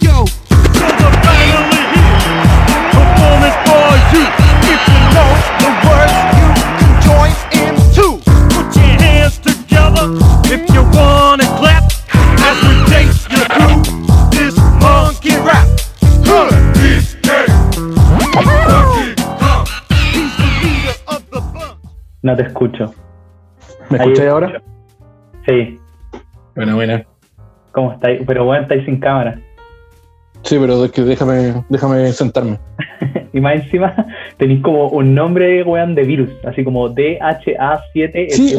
yo. Performance for you. If you know the words, you can join in too. Put your hands together if you wanna clap. As we take you through this monkey rap. Huh. He's the leader of the bunch. No te escucho. ¿Me Ahí escucháis ahora? Sí. Buena, buena. ¿Cómo estáis? Pero bueno, estáis sin cámara. Sí, pero es que déjame, déjame sentarme. Y más encima tenéis como un nombre, weón, de virus. Así como DHA7 Sí,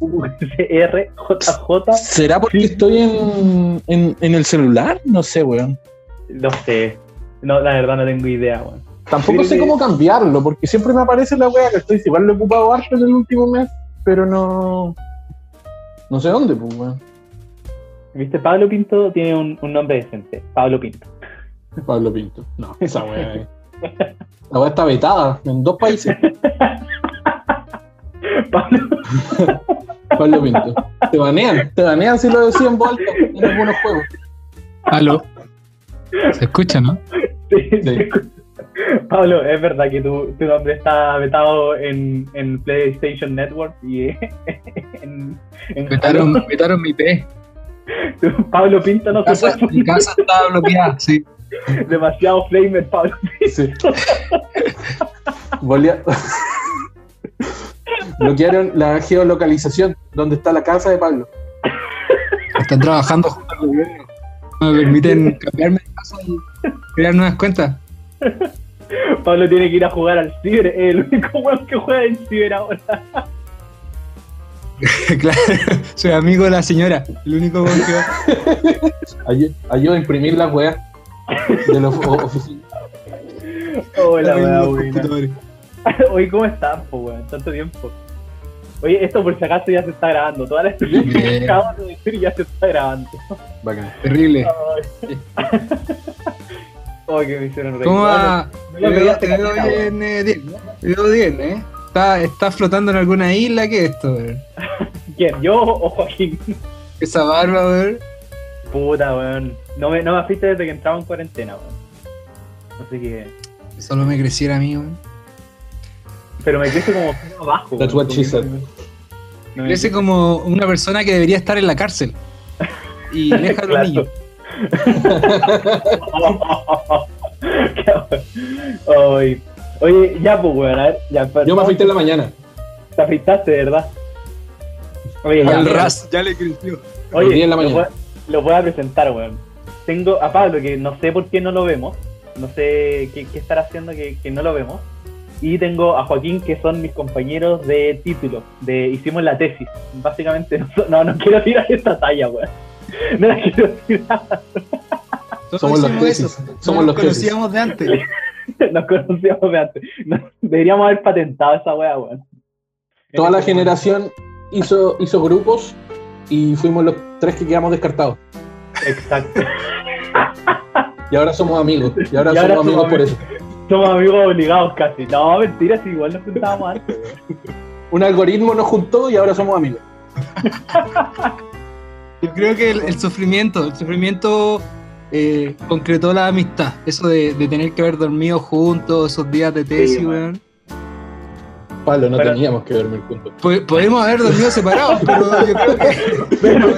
D3MUCR ¿Será porque estoy en, en, en el celular? No sé, weón. No sé. No, la verdad no tengo idea, weón. Tampoco sé cómo cambiarlo, porque siempre me aparece la wea que estoy. Igual lo he ocupado harto en el último mes, pero no. No sé dónde, pues, weón. ¿Viste? Pablo Pinto tiene un, un nombre decente. Pablo Pinto. Pablo Pinto. No, esa wea. eh. La wea está vetada en dos países. Pablo. Pablo Pinto. Te banean, te banean si lo decían en voz alta en algunos juegos. Aló. Se escucha, ¿no? Sí, Sí. sí. Pablo, es verdad que tu, tu nombre está vetado en, en PlayStation Network y en, en Vetaron, vetaron mi P. Pablo Pinto no Mi se casa, puede mi casa está bloqueada, sí. demasiado flamer, Pablo. Sí. Volía- Bloquearon la geolocalización donde está la casa de Pablo. Están trabajando junto al gobierno. No me permiten cambiarme de casa y crear nuevas cuentas. Pablo tiene que ir a jugar al ciber, es el único weón que juega en ciber ahora. claro, soy amigo de la señora. El único weón que Ayuda a imprimir las weas de los oficinas. Hola, computadores. Oye, ¿cómo están, po, weón? Tanto tiempo. Oye, esto por si acaso ya se está grabando. Todas las Bien. que acabamos de decir ya se está grabando. Bacán. Terrible. Ay, Ay, que me hicieron reír. ¿Cómo va? No Te lo veo, bien, eh, Diego. Te veo bien, ¿eh? ¿Está, está flotando en alguna isla? ¿Qué es esto, weón? ¿Quién? ¿Yo o Joaquín? Esa barba, weón. Puta, weón. No me, no me afiste desde que entraba en cuarentena, weón. Así que. Solo me creciera a mí, weón. Pero me crece como abajo. That's weón, what she said. no Crece como una persona que debería estar en la cárcel. Y deja a los Claro. niños. Ay. Oye, ya, pues, weón, a ver. Ya, pues, Yo me afeité en la mañana. Te afeitaste, ¿verdad? Oye, ya. Al ras ya le creció. Oye, en la lo, mañana. voy, lo voy a presentar, weón. Tengo a Pablo, que no sé por qué no lo vemos. No sé qué, qué estará haciendo que, que no lo vemos. Y tengo a Joaquín, que son mis compañeros de título. De, hicimos la tesis. Básicamente, no, no, no quiero tirar esta talla, weón. No la quiero tirar. Somos los hicimos tesis. eso. Somos los tesis. conocíamos de antes. Nos conocíamos de antes. No, deberíamos haber patentado esa weá, weón. Toda la En generación hizo, hizo grupos y fuimos los tres que quedamos descartados. Exacto. Y ahora somos amigos. Y ahora Y ahora somos amigos por eso. Somos amigos obligados casi. No, mentira, si igual nos juntábamos antes. Un algoritmo nos juntó y ahora somos amigos. Yo creo que el, el sufrimiento, el sufrimiento eh, concretó la amistad. Eso de, de tener que haber dormido juntos esos días de tesis, Sí, weón. Pablo, no Pero- teníamos que dormir juntos. Po- Podemos haber dormido separados, pero yo creo que Pero,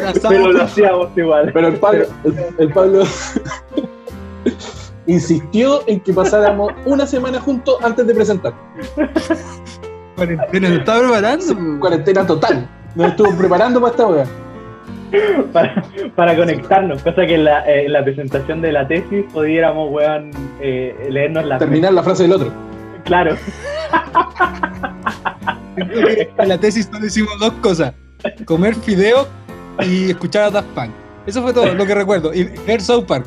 lo hacíamos igual. Pero el Pablo, el, el Pablo insistió en que pasáramos una semana juntos antes de presentar. Cuarentena, se estaba preparando. Cuarentena total. Nos estuvo preparando para esta wea. para, para conectarnos, cosa que en la, eh, en la presentación de la tesis pudiéramos, weón, eh, leernos la Terminar la frase del otro. Claro, En la tesis solo hicimos dos cosas: comer fideo y escuchar a Daft Punk. Eso fue todo lo que recuerdo. Y ver South Park.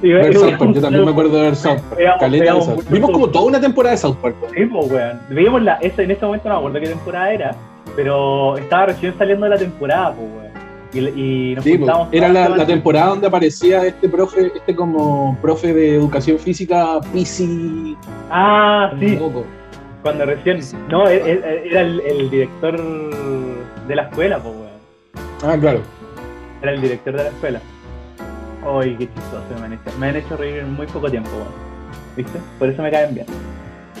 Ver South Park, yo también me acuerdo de ver South Park. Veamos- South- Vimos como toda una temporada de South Park. Sí, pues, weón. Veíamos la, esa, en ese momento no me acuerdo qué temporada era, pero estaba recién saliendo de la temporada, pues, weón. Y, y nos Sí, juntábamos era la, temporada donde aparecía este profe, este como profe de educación física, Pisi. Ah, sí, Loco. cuando recién. No, e- e- era el, el director de la escuela, pues, weón. Ah, claro. Era el director de la escuela. Ay, qué chistoso, me han hecho, me han hecho reír en muy poco tiempo, weón. ¿Viste? Por eso me caen bien.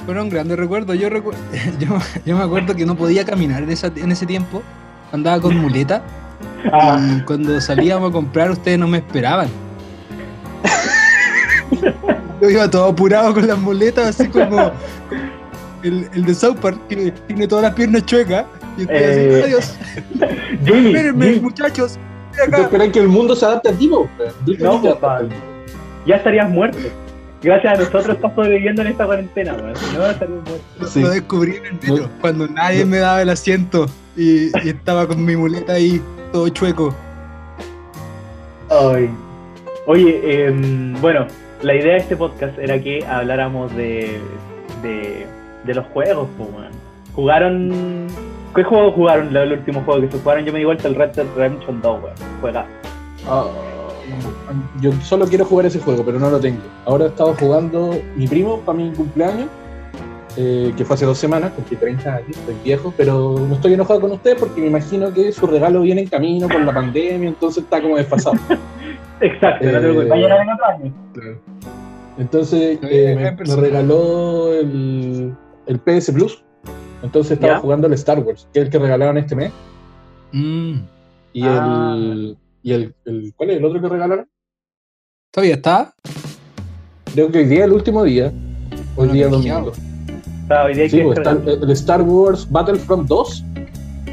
Fueron grandes recuerdos. Yo, recu- yo, yo me acuerdo que no podía caminar en, esa- en ese tiempo. Andaba con muleta. Ah, Y cuando salíamos a comprar, ustedes no me esperaban. Yo iba todo apurado con las muletas, así como el, el de South Park, que tiene todas las piernas chuecas. Y estoy Eh, así, adiós. Jimmy, Espérenme, Jimmy, muchachos. estoy ¿Tú acá. esperas que el mundo se adapte a ti, No, papá. mundo. ya estarías muerto. Gracias a nosotros estás sobreviviendo en esta cuarentena, weón. Si no, estarías muerto. Sí. Lo descubrí en el metro, cuando nadie me daba el asiento y, y estaba con mi muleta ahí, todo chueco. Ay. Oye, em, bueno, la idea de este podcast era que habláramos de, de, de los juegos, pues. Jugaron. ¿Qué juego jugaron? El último juego que se jugaron, yo me di vuelta el Red Dead Redemption 2, weón. Juega. Ah, yo solo quiero jugar ese juego, pero no lo tengo. Ahora he estado jugando mi primo para mi cumpleaños, eh, que fue hace dos semanas, cumplí 30 años, estoy viejo, pero no estoy enojado con usted porque me imagino que su regalo viene en camino por la pandemia, entonces está como desfasado. Exacto, no te Eh, llegar en otro año. Entonces eh, me, regaló el, el PS Plus, entonces estaba ¿Ya? jugando el Star Wars, que es el que regalaron este mes, Mm, y Ah. el... Y el, el- ¿Cuál es el otro que regalaron? ¿Todavía está? Creo que hoy día es el último día. Hoy No, día domingo. Fiado. Está, hoy día hay Sí, que pues, está el, el Star Wars Battlefront 2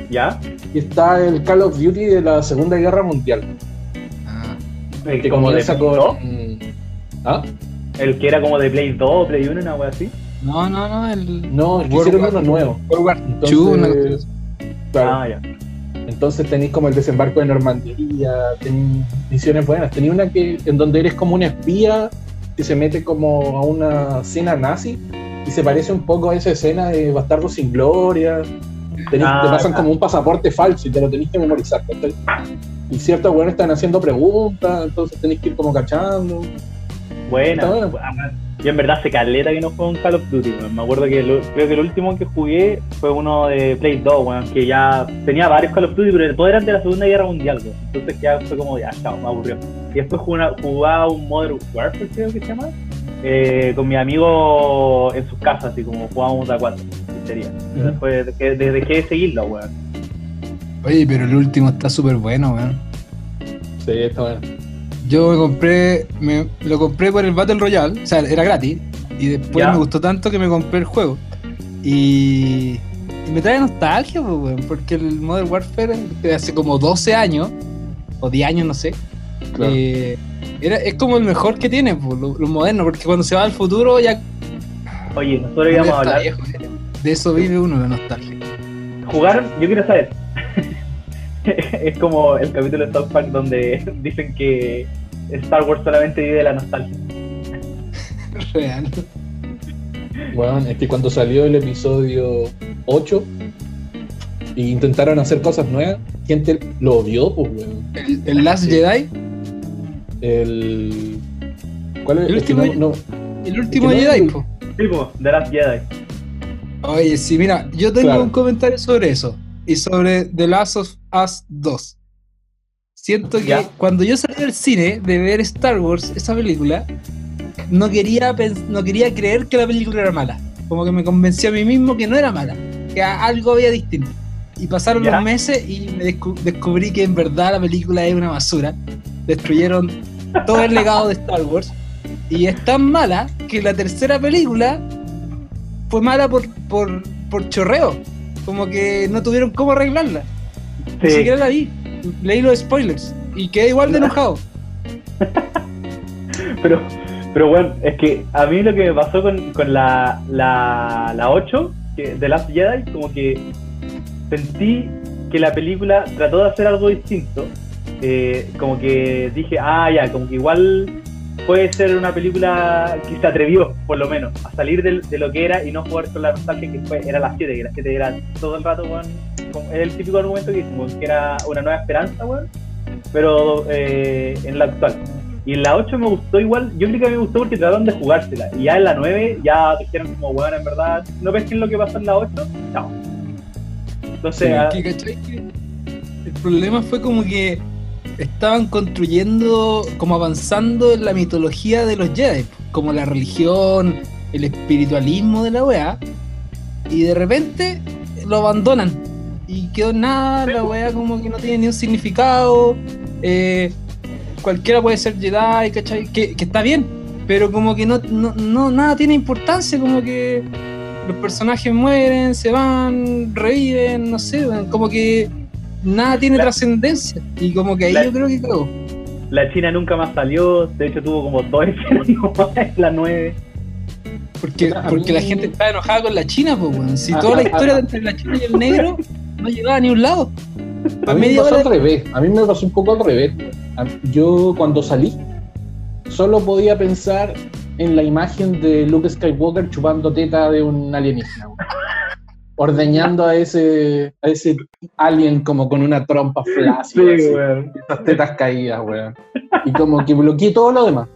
¿Ya? y está el Call of Duty de la Segunda Guerra Mundial. Ah, El Que como de con. 2, ¿Ah? El que era como de Play 2, Play 1, una wea así. no, no, no, el. No, hicieron uno nuevo. World War Entonces, claro, Ah, ya. entonces tenéis como el desembarco de Normandía, tenéis misiones buenas. Tenéis una que en donde eres como un espía que se mete como a una cena nazi y se parece un poco a esa escena de Bastardo sin Gloria. Tenés- Ah, te pasan como un pasaporte falso y te lo tenés que memorizar. Y ciertos buenos están haciendo preguntas, entonces tenés que ir como cachando. Está bueno. Ah, Yo en verdad hace caleta que no juego un Call of Duty, weón. Me acuerdo que lo- creo que el último que jugué fue uno de Play 2, weón, que ya tenía varios Call of Duty, pero todos eran de la Segunda Guerra Mundial, weón. Entonces ya fue como, ya, chao, me aburrió. Y después jugué una- jugaba un Modern Warfare, creo que se llama, eh, con mi amigo en sus casas, así como jugábamos a cuatro. Sería. Después dejé, de- dejé de seguirlo, weón. Oye, pero el último está súper bueno, weón. Sí, está bueno. Yo me compré, me lo compré por el Battle Royale, o sea, era gratis. Y después Ya. me gustó tanto que me compré el juego. Y, y me trae nostalgia, pues, weón, porque el Modern Warfare de hace como 12 años, o 10 años, no sé, Claro. eh, era, es como el mejor que tiene, pues, lo, lo moderno, porque cuando se va al futuro ya Oye, nosotros íbamos a hablar. viejo. De eso vive uno, la nostalgia. ¿Jugaron? Yo quiero saber. es como el capítulo de South Park donde dicen que Star Wars solamente vive de la nostalgia. Real. Bueno, es que cuando salió el episodio 8 e intentaron hacer cosas nuevas, gente lo odió, pues, weón. El, el Last Sí. Jedi, El. ¿Cuál es? El Es que último- no- no- el último Es que no- Jedi. Tipo, The Last Jedi. Oye, sí, mira, yo tengo Claro. un comentario sobre eso y sobre The Last of Us 2. Siento que Ya. cuando yo salí del cine de ver Star Wars, esa película, no quería, no quería creer que la película era mala. Como que me convencí a mí mismo que no era mala, que algo había distinto. Y pasaron Ya. los meses y me descu- descubrí que en verdad la película es una basura. Destruyeron todo el legado de Star Wars. Y es tan mala que la tercera película fue mala por, por, por chorreo. Como que no tuvieron cómo arreglarla. Ni Sí. siquiera la vi. Leí los spoilers. Y quedé igual de enojado. Pero, pero bueno, es que a mí lo que me pasó con, con la, la, la 8, que, The Last Jedi, como que sentí que la película trató de hacer algo distinto. Eh, como que dije, ah, ya, como que igual puede ser una película que se atrevió, por lo menos, a salir del- de, lo que era y no jugar con la nostalgia que fue, era la 7, que la 7 era todo el rato, weón, como- era el típico argumento que hicimos, que era una nueva esperanza, weón, pero eh, en la actual. Y en la 8 me gustó igual, yo creo que me gustó porque trataron de jugársela. Y ya en la 9 ya dijeron como, weón, en verdad, no pesquen lo que pasó en la 8, chao. Entonces, Sí, ah, Que, ¿cachai? Que el problema fue como que estaban construyendo, como avanzando en la mitología de los Jedi, como la religión, el espiritualismo de la weá, y de repente lo abandonan. Y quedó nada, la weá como que no tiene ni un significado. eh, cualquiera puede ser Jedi, ¿cachai? Que, que está bien, pero como que no, no, no- nada tiene importancia, como que los personajes mueren, se van, reviven, no sé, como que nada tiene La- trascendencia. Y como que ahí La- yo creo que cagó. La China nunca más salió, de hecho tuvo como dos escenas la 9. Porque, porque la gente está enojada con la China, pues, weón. Si Ah, toda la ah, historia ah. entre la China y el negro no llegaba a ni un lado. A mí me pasó hora- al revés. A mí me pasó un poco al revés. Yo cuando salí solo podía pensar en la imagen de Luke Skywalker chupando teta de un alienígena. Ordeñando a ese, a ese alien como con una trompa flácida. así, weón. esas tetas caídas, weón. Y como que bloqueé todo lo demás.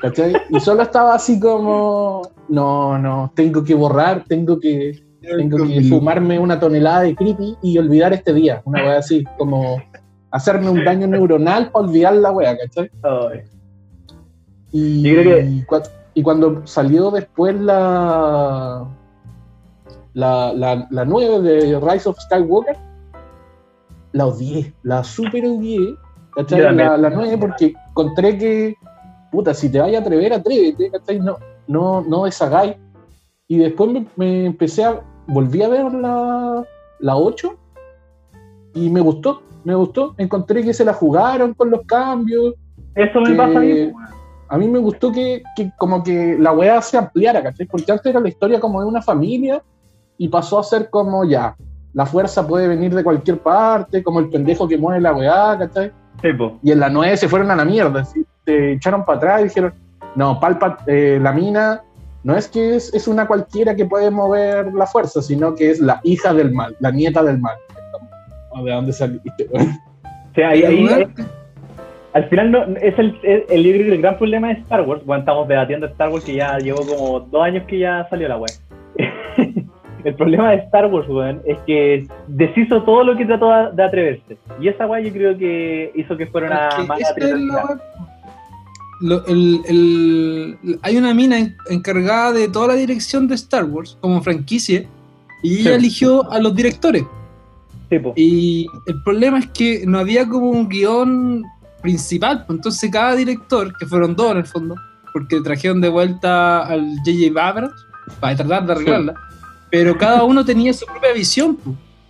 ¿Cachai? Y solo estaba así como, no, no, tengo que borrar, tengo que, tengo que fumarme una tonelada de creepy y olvidar este día. Una wea así, como hacerme un daño neuronal para olvidar la wea, ¿cachai? Ay. Y, Yo creo que- y cuando salió después la, la, la, la 9 de Rise of Skywalker, la odié, la super odié, ¿cachai? La, la 9 porque encontré que, puta, si te vayas a atrever, atrévete, ¿cachai? No, no, no deshagáis. Y después me, me empecé a, volví a ver la, la 8 y me gustó, me gustó. Encontré que se la jugaron con los cambios. Eso me pasa a mí, weón. A mí me gustó que, que como que la weá se ampliara, ¿cachai? Porque antes era la historia como de una familia y pasó a ser como ya, la fuerza puede venir de cualquier parte, como el pendejo que mueve la weá, ¿cachai? Sí. Y en la 9 se fueron a la mierda, así, se echaron para atrás y dijeron, no, Palpa, eh, la mina no es que es, es una cualquiera que puede mover la fuerza, sino que es la hija del mal, la nieta del mal. ¿De dónde saliste? O sea, ahí, ahí- weón, al final no, es el, el, que el gran problema de Star Wars. Bueno, estamos debatiendo Star Wars que ya llevó como dos años que ya salió la web. el problema de Star Wars, weón, es que deshizo todo lo que trató de atreverse. Y esa weá yo creo que hizo que fuera una Es mala. Lo- el- el- hay una mina en- encargada de toda la dirección de Star Wars como franquicia y ella Sí. eligió a los directores. Sí. Y el problema es que no había como un guion principal, pues entonces cada director, que fueron dos en el fondo, porque trajeron de vuelta al J.J. Abrams para tratar de arreglarla, pero cada uno tenía su propia visión,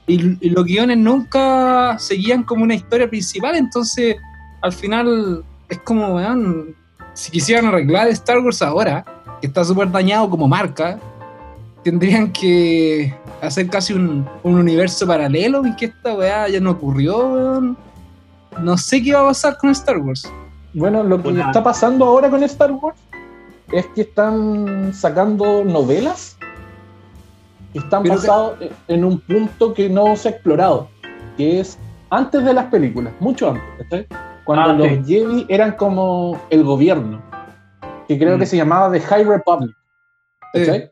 y, y los guiones nunca seguían como una historia principal, entonces al final es como, weón, si quisieran arreglar Star Wars ahora, que está súper dañado como marca, tendrían que hacer casi un, un universo paralelo en que esta weá ya no ocurrió, weón. No sé qué va a pasar con Star Wars. Bueno, lo que está pasando ahora con Star Wars es que están sacando novelas están Pero que- basadas en un punto que no se ha explorado, que es antes de las películas, mucho antes, ¿cachai? Cuando Ah, los sí. Jedi eran como el gobierno, que creo Mm. que se llamaba The High Republic. Sí.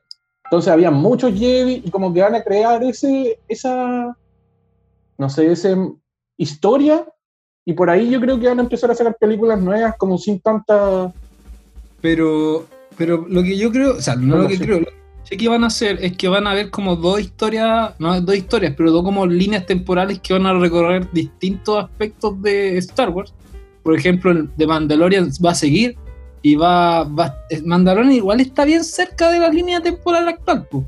Entonces había muchos Jedi y como que van a crear ese, esa, no sé, esa historia y por ahí yo creo que van a empezar a sacar películas nuevas como sin tanta... Pero, pero lo que yo creo, o sea, no lo que creo, sé que van a hacer es que van a haber como dos historias, no dos historias, pero dos como líneas temporales que van a recorrer distintos aspectos de Star Wars. Por ejemplo, el de Mandalorian va a seguir y va, va eh, Mandalorian igual está bien cerca de la línea temporal actual, po,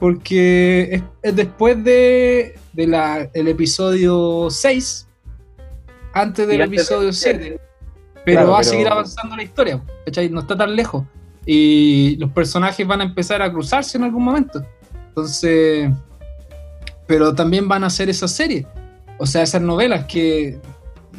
porque es, es después de, de la, el episodio 6, antes del antes episodio del 7. Pero Claro, va a pero- seguir avanzando la historia, ¿cachai? No está tan lejos. Y los personajes van a empezar a cruzarse en algún momento. Entonces, pero también van a hacer esa serie. O sea, esas novelas que,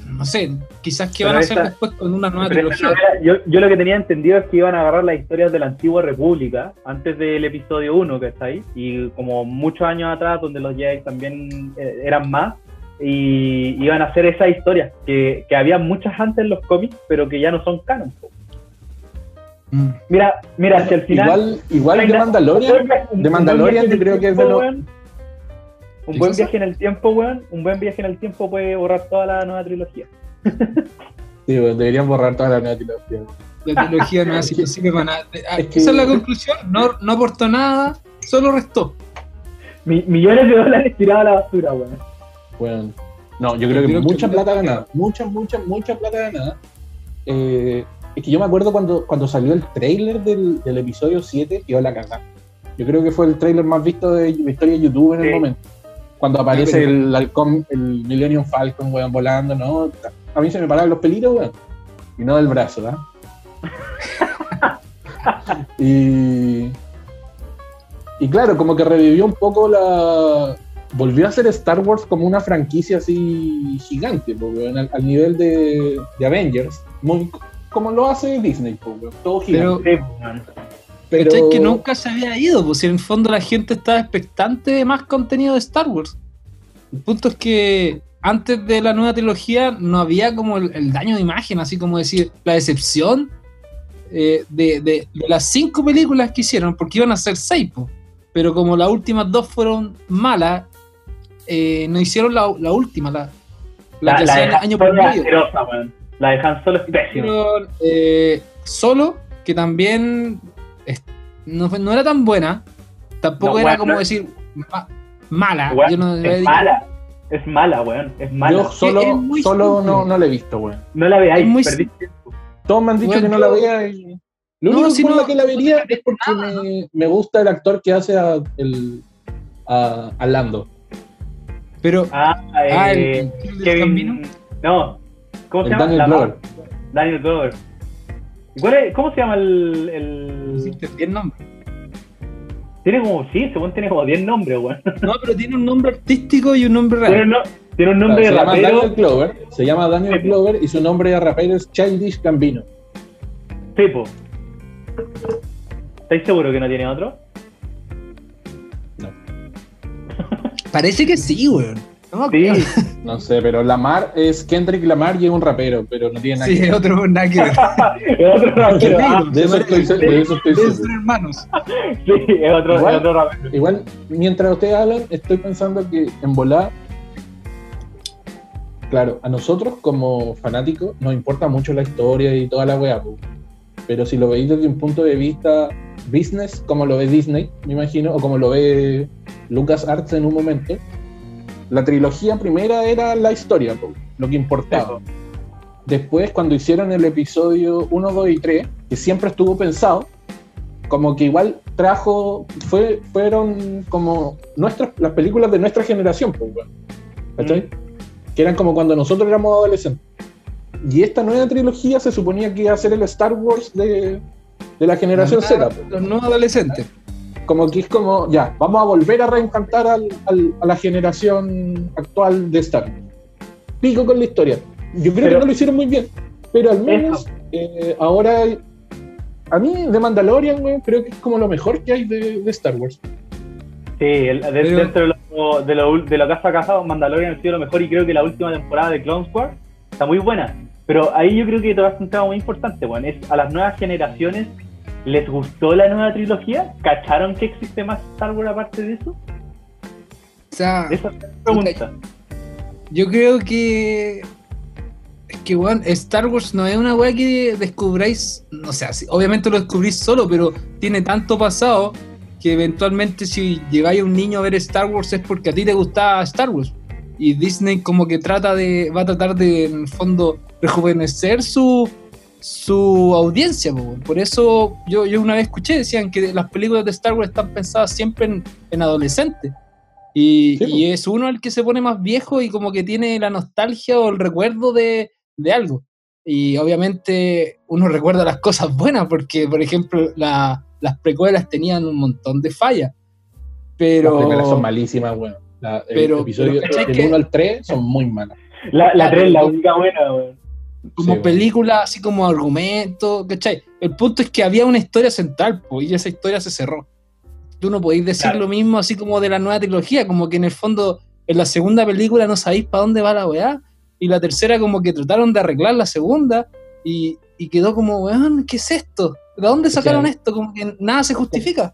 no sé, quizás que Pero van a hacer después con una nueva trilogía. novela, yo, yo lo que tenía entendido es que iban a agarrar las historias de la antigua república antes del episodio 1 que está ahí y como muchos años atrás donde los Jedi también eh, eran más y iban a hacer esa historia que, que había muchas antes en los cómics pero que ya no son canon. Mm. mira mira si al final Igual, igual de Mandalorian, de Mandalorian yo en el creo que es de lo... un ¿Qué buen viaje en el tiempo weón un buen viaje en el tiempo puede borrar toda la nueva trilogía Sí, weón, deberían borrar toda la nueva trilogía. La trilogía no es imposible para nada. Ah, Es que- Esa es la conclusión. No, no aportó nada, solo restó. Mi- millones de dólares tirados a la basura, weón. Bueno, no, yo creo que Creo que- mucha plata ganada. Mucha, mucha, mucha plata ganada. Eh, es que yo me acuerdo cuando, cuando salió el trailer del, del episodio 7, quedó la cagada. Yo creo que fue el trailer más visto de la historia de YouTube en el momento. Cuando aparece el halcón, el Millennium Falcon, weón, volando, ¿no? A mí se me paraban los pelitos, weón. Y no del brazo, ¿ah? y, y claro, como que revivió un poco la. Volvió a ser Star Wars como una franquicia así gigante, po, weón, al, al nivel de, de Avengers, muy, como lo hace Disney, todo gigante. Pero. Pero, ¿cachai? Que nunca se había ido, pues si en el fondo la gente estaba expectante de más contenido de Star Wars. El punto es que antes de la nueva trilogía no había como el, el daño de imagen, así como decir, la decepción eh, de, de- de las cinco películas que hicieron, porque iban a ser seis, po. pero como las últimas dos fueron malas, eh, no hicieron la, la última, la, la, La, que Han año por La de Han Solo es pésima. Eh, solo, que también es- no, no era tan buena, tampoco No, era bueno, como no- decir ma- mala. Weón, yo no es mala. Es mala, weón. Es mala. yo solo, es solo simple. no, no la he visto, weón. No la veáis, muy perdiste tiempo. Todos me han dicho Weón, que no yo- la vea y... Lo No, único si por no- la que la vería es porque nada, me, me gusta el actor que hace a, el, a, a Lando. Pero, Ah, ah, el, eh, el del Kevin. No. ¿Cómo se El llama? Daniel Glover. Daniel Glover. ¿Y cuál es- ¿Cómo se llama el, el- Hiciste bien nombre. Tiene como, sí, según tiene como 10 nombres, weón. No, pero tiene un nombre artístico y un nombre Tiene, real. un no- tiene un nombre se de llama rapero. Daniel Glover, se llama Daniel Sí. Glover y su nombre de rapero es Childish Gambino. Tipo. ¿Estáis seguros que no tiene otro? Parece que sí, weón. No Sí. sé, pero Lamar es Kendrick Lamar y es un rapero, pero no tiene nada Sí, que es ver. otro nada que ver. es otro rapero. Ah, De eso estoy, de eso estoy Deben seguro. ser hermanos. sí, es otro, Igual. es otro rapero. Igual, mientras ustedes hablan, estoy pensando que en volar, claro, a nosotros como fanáticos nos importa mucho la historia y toda la weá, pero si lo veis desde un punto de vista business, como lo ve Disney, me imagino, o como lo ve Lucas Arts en un momento, la trilogía primera era la historia, lo que importaba. Después, cuando hicieron el episodio 1, 2 y 3, que siempre estuvo pensado, como que igual trajo, fue, fueron como nuestras, las películas de nuestra generación, pues. ¿Cachai? Que eran como cuando nosotros éramos adolescentes. Y esta nueva trilogía se suponía que iba a ser el Star Wars de, de la generación Z. Los nuevos adolescentes. Como que es como, ya, vamos a volver a reencantar al- al- a la generación actual de Star Wars. Pico con la historia. Yo creo Pero- que no lo hicieron muy bien, pero al menos eh, ahora, a mí de Mandalorian, güey, creo que es como lo mejor que hay de, de Star Wars. Sí, el- de- Pero- dentro de lo, de, lo, de lo que ha fracasado, Mandalorian ha sido lo mejor y creo que la última temporada de Clone Wars está muy buena. Pero ahí yo creo que tocaste un tema muy importante, bueno, es a las nuevas generaciones, ¿les gustó la nueva trilogía? ¿Cacharon que existe más Star Wars aparte de eso? O sea, Esa es la pregunta. yo creo que. Es que, weón, Star Wars no es una weá que descubráis. O sea, obviamente lo descubrís solo, pero tiene tanto pasado que eventualmente si llegáis a un niño a ver Star Wars es porque a ti te gustaba Star Wars. Y Disney como que trata de. va a tratar de, en el fondo, rejuvenecer su su audiencia, po, por eso yo, yo una vez escuché, decían que las películas de Star Wars están pensadas siempre en, en adolescentes, y, Sí, po. y es uno el que se pone más viejo y como que tiene la nostalgia o el recuerdo de, de algo. Y obviamente uno recuerda las cosas buenas, porque por ejemplo la- las precuelas tenían un montón de fallas. Pero, Las primeras son malísimas, güey. La- el Pero- episodio pero ¿cachai del que- 1 al 3 son muy malas. La, la Claro, 3 es la yo- única buena, weón. Como Sí, película, así como argumento, ¿cachai? El punto es que había una historia central, pues, y esa historia se cerró. Tú no podéis decir Claro. lo mismo así como de la nueva trilogía, como que en el fondo, en la segunda película no sabéis para dónde va la weá, y la tercera como que trataron de arreglar la segunda, y, y quedó como, weón, ¿qué es esto? ¿De dónde sacaron esto? Como que nada se justifica.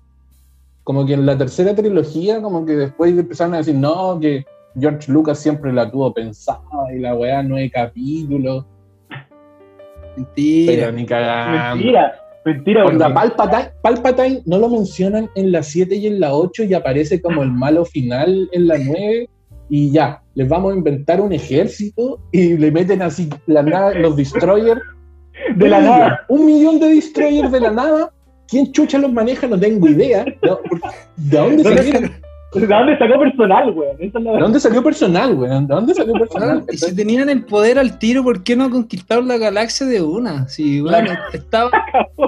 Como que en la tercera trilogía, como que después empezaron a decir, no, que George Lucas siempre la tuvo pensada y la weá nueve capítulos. Mentira. Pero ni cagando. Mentira, mentira, Onda, porque- Palpatine, Palpatine no lo mencionan en la 7 y en la 8 y aparece como el malo final en la 9 y ya, les vamos a inventar un ejército y le meten así la nada, los destroyers. de la Un nada. millón, Un millón de destroyers de la nada. ¿Quién chucha los maneja? No tengo idea. No, ¿De dónde ¿Dónde salieron? ¿De dónde sacó personal, weón? Es ¿De dónde salió personal, weón? ¿De dónde salió personal? Y si tenían el poder al tiro, ¿por qué no conquistaron la galaxia de una? Si, weón, estaba.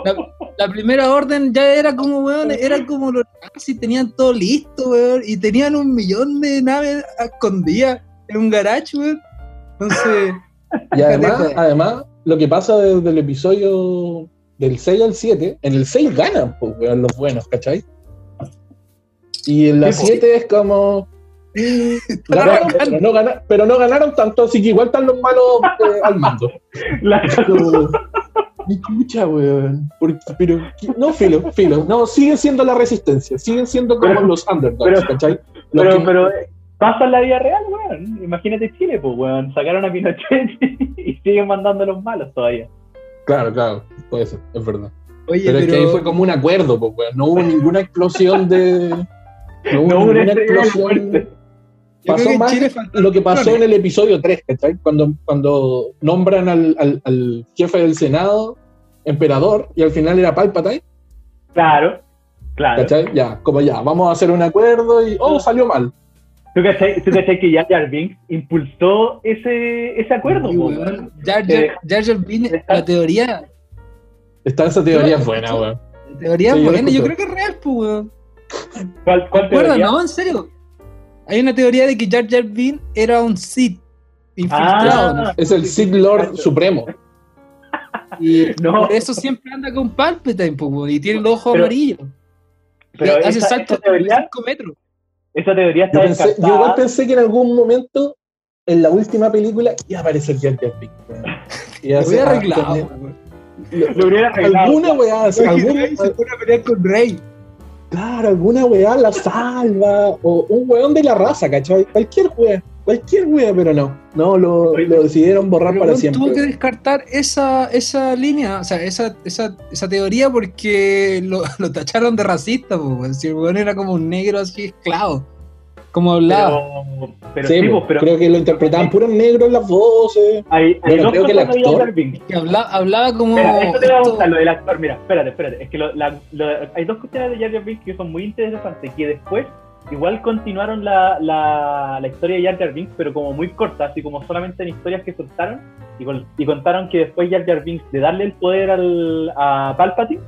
La, la primera orden ya era como, weón, era como los nazis, tenían todo listo, weón, y tenían un millón de naves escondidas en un garage, weón. Entonces, Y además, además, lo que pasa desde el episodio del 6 al 7, en el 6 ganan, pues, weón, los buenos, ¿cachai? Y en la Sí, pues. 7 es como. ganaron, pero, no gana- pero no ganaron tanto, así que igual están los malos eh, al mando. La- Mi escucha, weón. Porque- pero, no, filo, filo. No, siguen siendo la resistencia. Siguen siendo como Pero- los underdogs, pero- ¿cachai? Los Pero, que- pero eh, pasa en la vida real, weón. Imagínate Chile, pues, weón. Sacaron a Pinochet y siguen mandando a los malos todavía. Claro, claro, puede ser, es verdad. oye, Pero, pero. es que ahí fue como un acuerdo, pues, weón. No hubo ninguna explosión de. No hubo No una la explosión. Pasó que más lo que pasó en el episodio 3, ¿cachai? Cuando, cuando nombran al, al- al jefe del Senado emperador y al final era Palpatine, Claro, claro. ¿cachai? Ya, como ya, vamos a hacer un acuerdo y. Oh, salió mal. ¿Tú cachai, tú cachai que Jar Jar Binks impulsó ese, ese acuerdo, Sí, weón. Jar Eh, Jar- Jar Binks, la teoría, Está esa teoría buena, weón. la teoría Sí, yo buena, yo creo que es real, pues, weón. ¿Cuál, cuál teoría? No, en serio. Hay una teoría de que Jar Jar Binks era un Sith infiltrado, ¿no? Ah, Es el Sith Lord Supremo. Y No. por eso siempre anda con Palpatine, y tiene el ojo Pero- amarillo. pero Y hace esa, saltos esa de teoría, 5 metros. esa teoría está Yo, pensé, yo igual pensé que en algún momento, en la última película, iba a aparecer Jar Jar Binks, Lo hubiera arreglado. Lo hubiera arreglado. alguna weá, alguna, se pone a pelear con Rey. Claro, alguna weá la salva, o un weón de la raza, ¿cachai? Cualquier weá, cualquier weá, pero no, no, lo, lo decidieron borrar Pero, para siempre. tuvo que descartar esa, esa línea, o sea, esa, esa, esa teoría porque lo, lo tacharon de racista, pues, weón. si el weón era como un negro así esclavo, como hablaba. Pero, pero Sí, po, pues, pero creo que lo interpretaban puros negros en las voces. hay, Bueno, creo que el actor-. Que hablaba, hablaba como... Espera, esto te va a gustar, lo del actor. Mira, espérate, espérate. Es que lo- la- lo- hay dos cuestiones de Jar Jar Binks que son muy interesantes. Que después, igual continuaron la, la, la historia de Jar Jar Binks, pero como muy corta, así como solamente en historias que soltaron. Y, con- y contaron que después Jar Jar Binks, de darle el poder al, a Palpatine,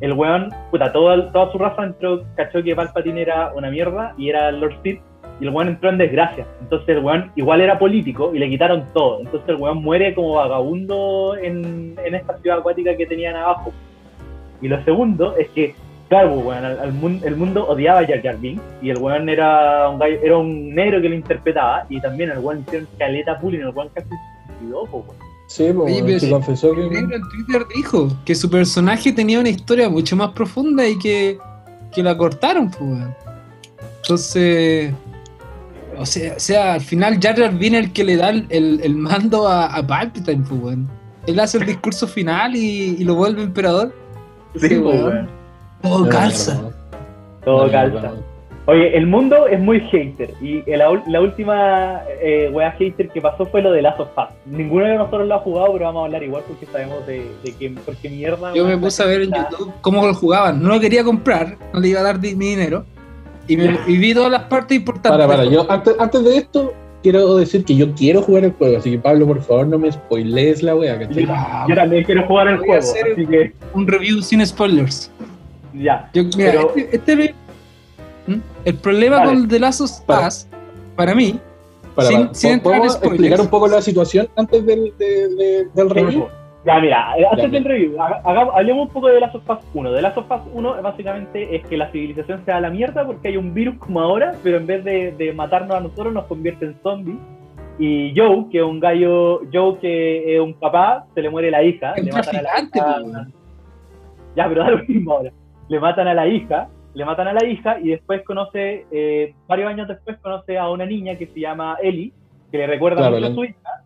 el weón, puta, toda, toda su raza entró, cachó que Palpatine era una mierda y era Lord Sith. Y el weón entró en desgracia. Entonces el weón igual era político y le quitaron todo. Entonces el weón muere como vagabundo en, en esta ciudad acuática que tenían abajo. Y lo segundo es que, claro, pues, weón, al- al mun- el mundo odiaba a Jar Jar Binks y el weón era un, gallo- era un negro que lo interpretaba y también el weón hicieron caleta bullying, el weón casi se suicidó, po, weón. Sí, pues, Oye, pero se sí, confesó que. El negro en Twitter dijo que su personaje tenía una historia mucho más profunda y que, que la cortaron, pues, weón. Entonces, o sea, o sea, al final Jar Jar es el que le da el, el- mando a, a Palpatine, pues, weón. Él hace el discurso final y, y lo vuelve emperador. Sí, weón. weón. Todo No, calza. no, no. Todo calza. Oye, el mundo es muy hater y la, ul- la última eh, wea hater que pasó fue lo de Last of Us. Ninguno de nosotros lo ha jugado, pero vamos a hablar igual porque sabemos de, de que, por qué mierda. Yo me puse a ver en YouTube cómo lo jugaban. No lo quería comprar, no le iba a dar mi dinero. Y, me, y vi todas las partes importantes. Para, para, yo antes, antes de esto quiero decir que yo quiero jugar el juego, así que Pablo, por favor, no me spoilees la wea, ¿cachai? Yo, yo también quiero jugar el Voy a juego, hacer- así que Un review sin spoilers. ya. Yo, mira, Pero- este, este ¿Mm? el problema Vale. con The Last of Us, Para. para mí, Para, sin- para, sin entrar en ¿podemos spoilers. explicar un poco la situación antes del, de- de- del review? Ya, mira, eh, antes review, hablemos un poco de Last of Us 1. De Last of Us 1 eh, básicamente es que la civilización se da a la mierda porque hay un virus como ahora, pero en vez de, de matarnos a nosotros nos convierte en zombies. Y Joe, que es un gallo, Joe que es un papá, se le muere la hija. Le matan a la hija. Ya, pero da lo mismo ahora. Le matan a la hija le matan a la hija y después conoce, eh, varios años después conoce a una niña que se llama Ellie, que le recuerda Claro, mucho a su hija.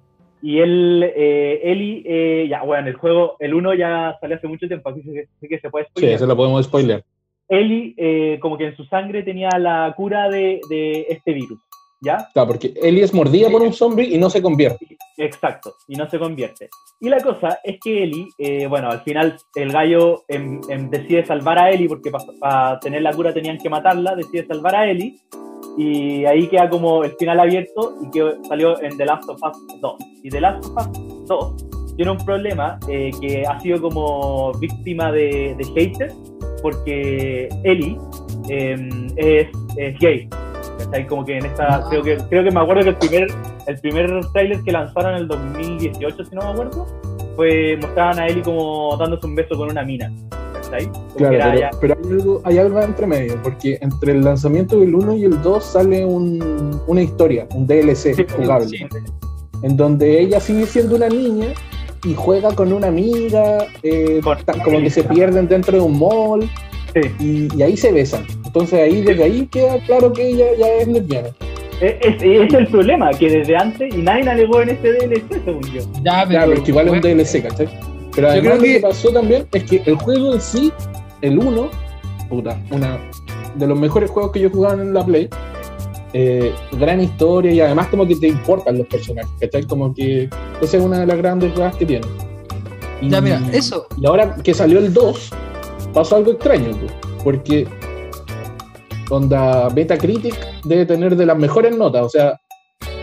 Y él, eh, Ellie, eh, ya, bueno, el juego, el 1 ya salió hace mucho tiempo, así que, así que se puede Sí, spoilear. eso lo podemos spoiler. Ellie, eh, como que en su sangre tenía la cura de, de este virus, ¿ya? Claro, porque Ellie es mordida por un zombie y no se convierte. Exacto, y no se convierte. Y la cosa es que Ellie, eh, bueno, al final el gallo em, em, decide salvar a Ellie porque para tener la cura tenían que matarla, decide salvar a Ellie y ahí queda como el final abierto y que salió en The Last of Us 2. Y The Last of Us 2 tiene un problema eh, que ha sido como víctima de, de haters porque Ellie em, es, es gay. ¿Cachai? Como que en esta, Ah. creo que creo que me acuerdo que el primer el primer tráiler que lanzaron en el 2018, si no me acuerdo, fue mostraban a Ellie como dándose un beso con una mina. Claro, pero, ya- pero hay, algo, hay algo entre medio, porque entre el lanzamiento del 1 y el 2 sale un- una historia, un DLC Sí, jugable, sí. en donde ella sigue siendo una niña y juega con una amiga, eh, como que se pierden dentro de un mall sí. y, y ahí se besan. Entonces ahí desde ahí queda claro que ella ya es lesbiana. Es, es- ese es el problema, que desde antes, y nadie alegó en este DLC, según yo. Ya, pero, Claro, pero que igual es un DLC, ¿cachai? Pero Yo además lo que que- pasó también es que el juego en sí, el 1, puta, una de los mejores juegos que yo jugaba en la Play, eh, gran historia y además como que te importan los personajes, ¿cachai? Como que esa es una de las grandes cosas que tiene. Y, Ya, mira, eso. Y ahora que salió el 2, pasó algo extraño, pues, porque onda Metacritic debe tener de las mejores notas, o sea,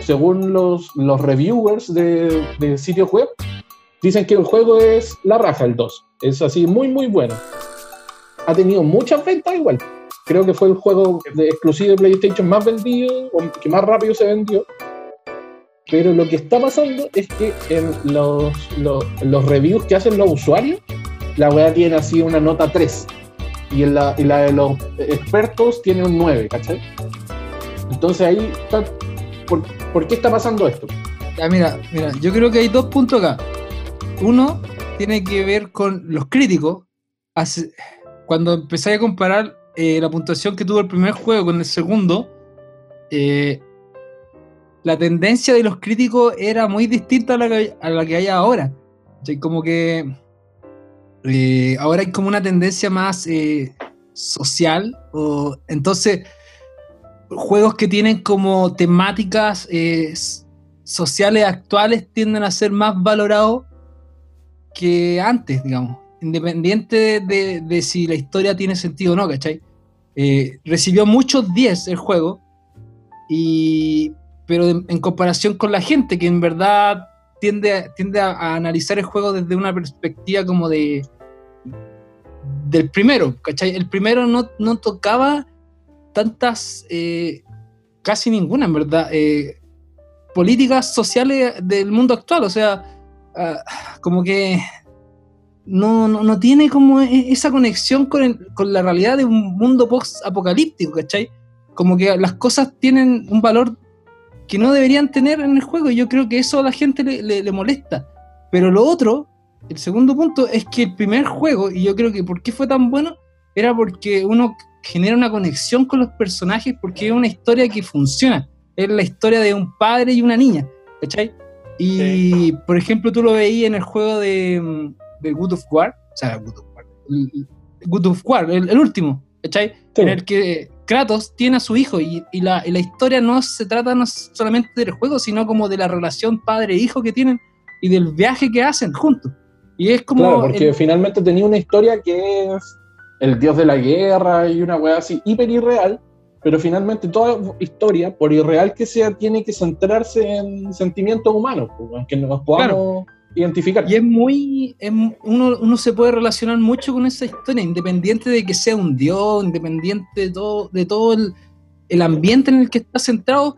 según los, los reviewers de, de sitios web, dicen que el juego es la raja, el 2. Es así, muy, muy bueno. Ha tenido muchas ventas igual. Creo que fue el juego de, exclusivo de PlayStation más vendido, o que más rápido se vendió. Pero lo que está pasando es que en los, los, los reviews que hacen los usuarios, la weá tiene así una nota 3. Y la, y la de los expertos tiene un 9, ¿cachai? Entonces ahí está. ¿Por, por qué está pasando esto? Mira, mira, yo creo que hay dos puntos acá. Uno tiene que ver con los críticos. Cuando empecé a comparar eh, la puntuación que tuvo el primer juego con el segundo, eh, la tendencia de los críticos era muy distinta a la que, a la que hay ahora. O Como que eh, ahora hay como una tendencia más eh, social. O, entonces, juegos que tienen como temáticas eh, sociales actuales tienden a ser más valorados que antes, digamos. Independiente de, si la historia tiene sentido o no, ¿cachai? Recibió muchos 10 el juego, y, pero en comparación con la gente que en verdad tiende, tiende a analizar el juego desde una perspectiva como de del primero, ¿cachai? El primero no, no tocaba tantas, eh, casi ninguna, en verdad, eh, políticas sociales del mundo actual, o sea, ah, como que no, no, no tiene como e- esa conexión con, con la realidad de un mundo post-apocalíptico, ¿cachai? Como que las cosas tienen un valor que no deberían tener en el juego y yo creo que eso a la gente le- le molesta. Pero lo otro, el segundo punto, es que el primer juego, y yo creo que por qué fue tan bueno, era porque uno genera una conexión con los personajes porque es una historia que funciona. Es la historia de un padre y una niña, ¿cachai? Y, por ejemplo, tú lo veías en el juego de, mm, de Good of War, o sea, Good of War, el- el- Good of War, el, el último, ¿cachai? Sí. En el que Kratos tiene a su hijo y, y la, y la historia no se trata no solamente del juego, sino como de la relación padre-hijo que tienen y del viaje que hacen juntos. Y es como... Claro, porque el- finalmente tenía una historia que es el dios de la guerra y una weá así, hiper irreal, pero finalmente toda historia, por irreal que sea, tiene que centrarse en sentimientos humanos, pues, aunque nos podamos identificar. Y es muy. es uno, uno se puede relacionar mucho con esa historia, independiente de que sea un dios, independiente de todo, de todo el, el ambiente en el que está centrado.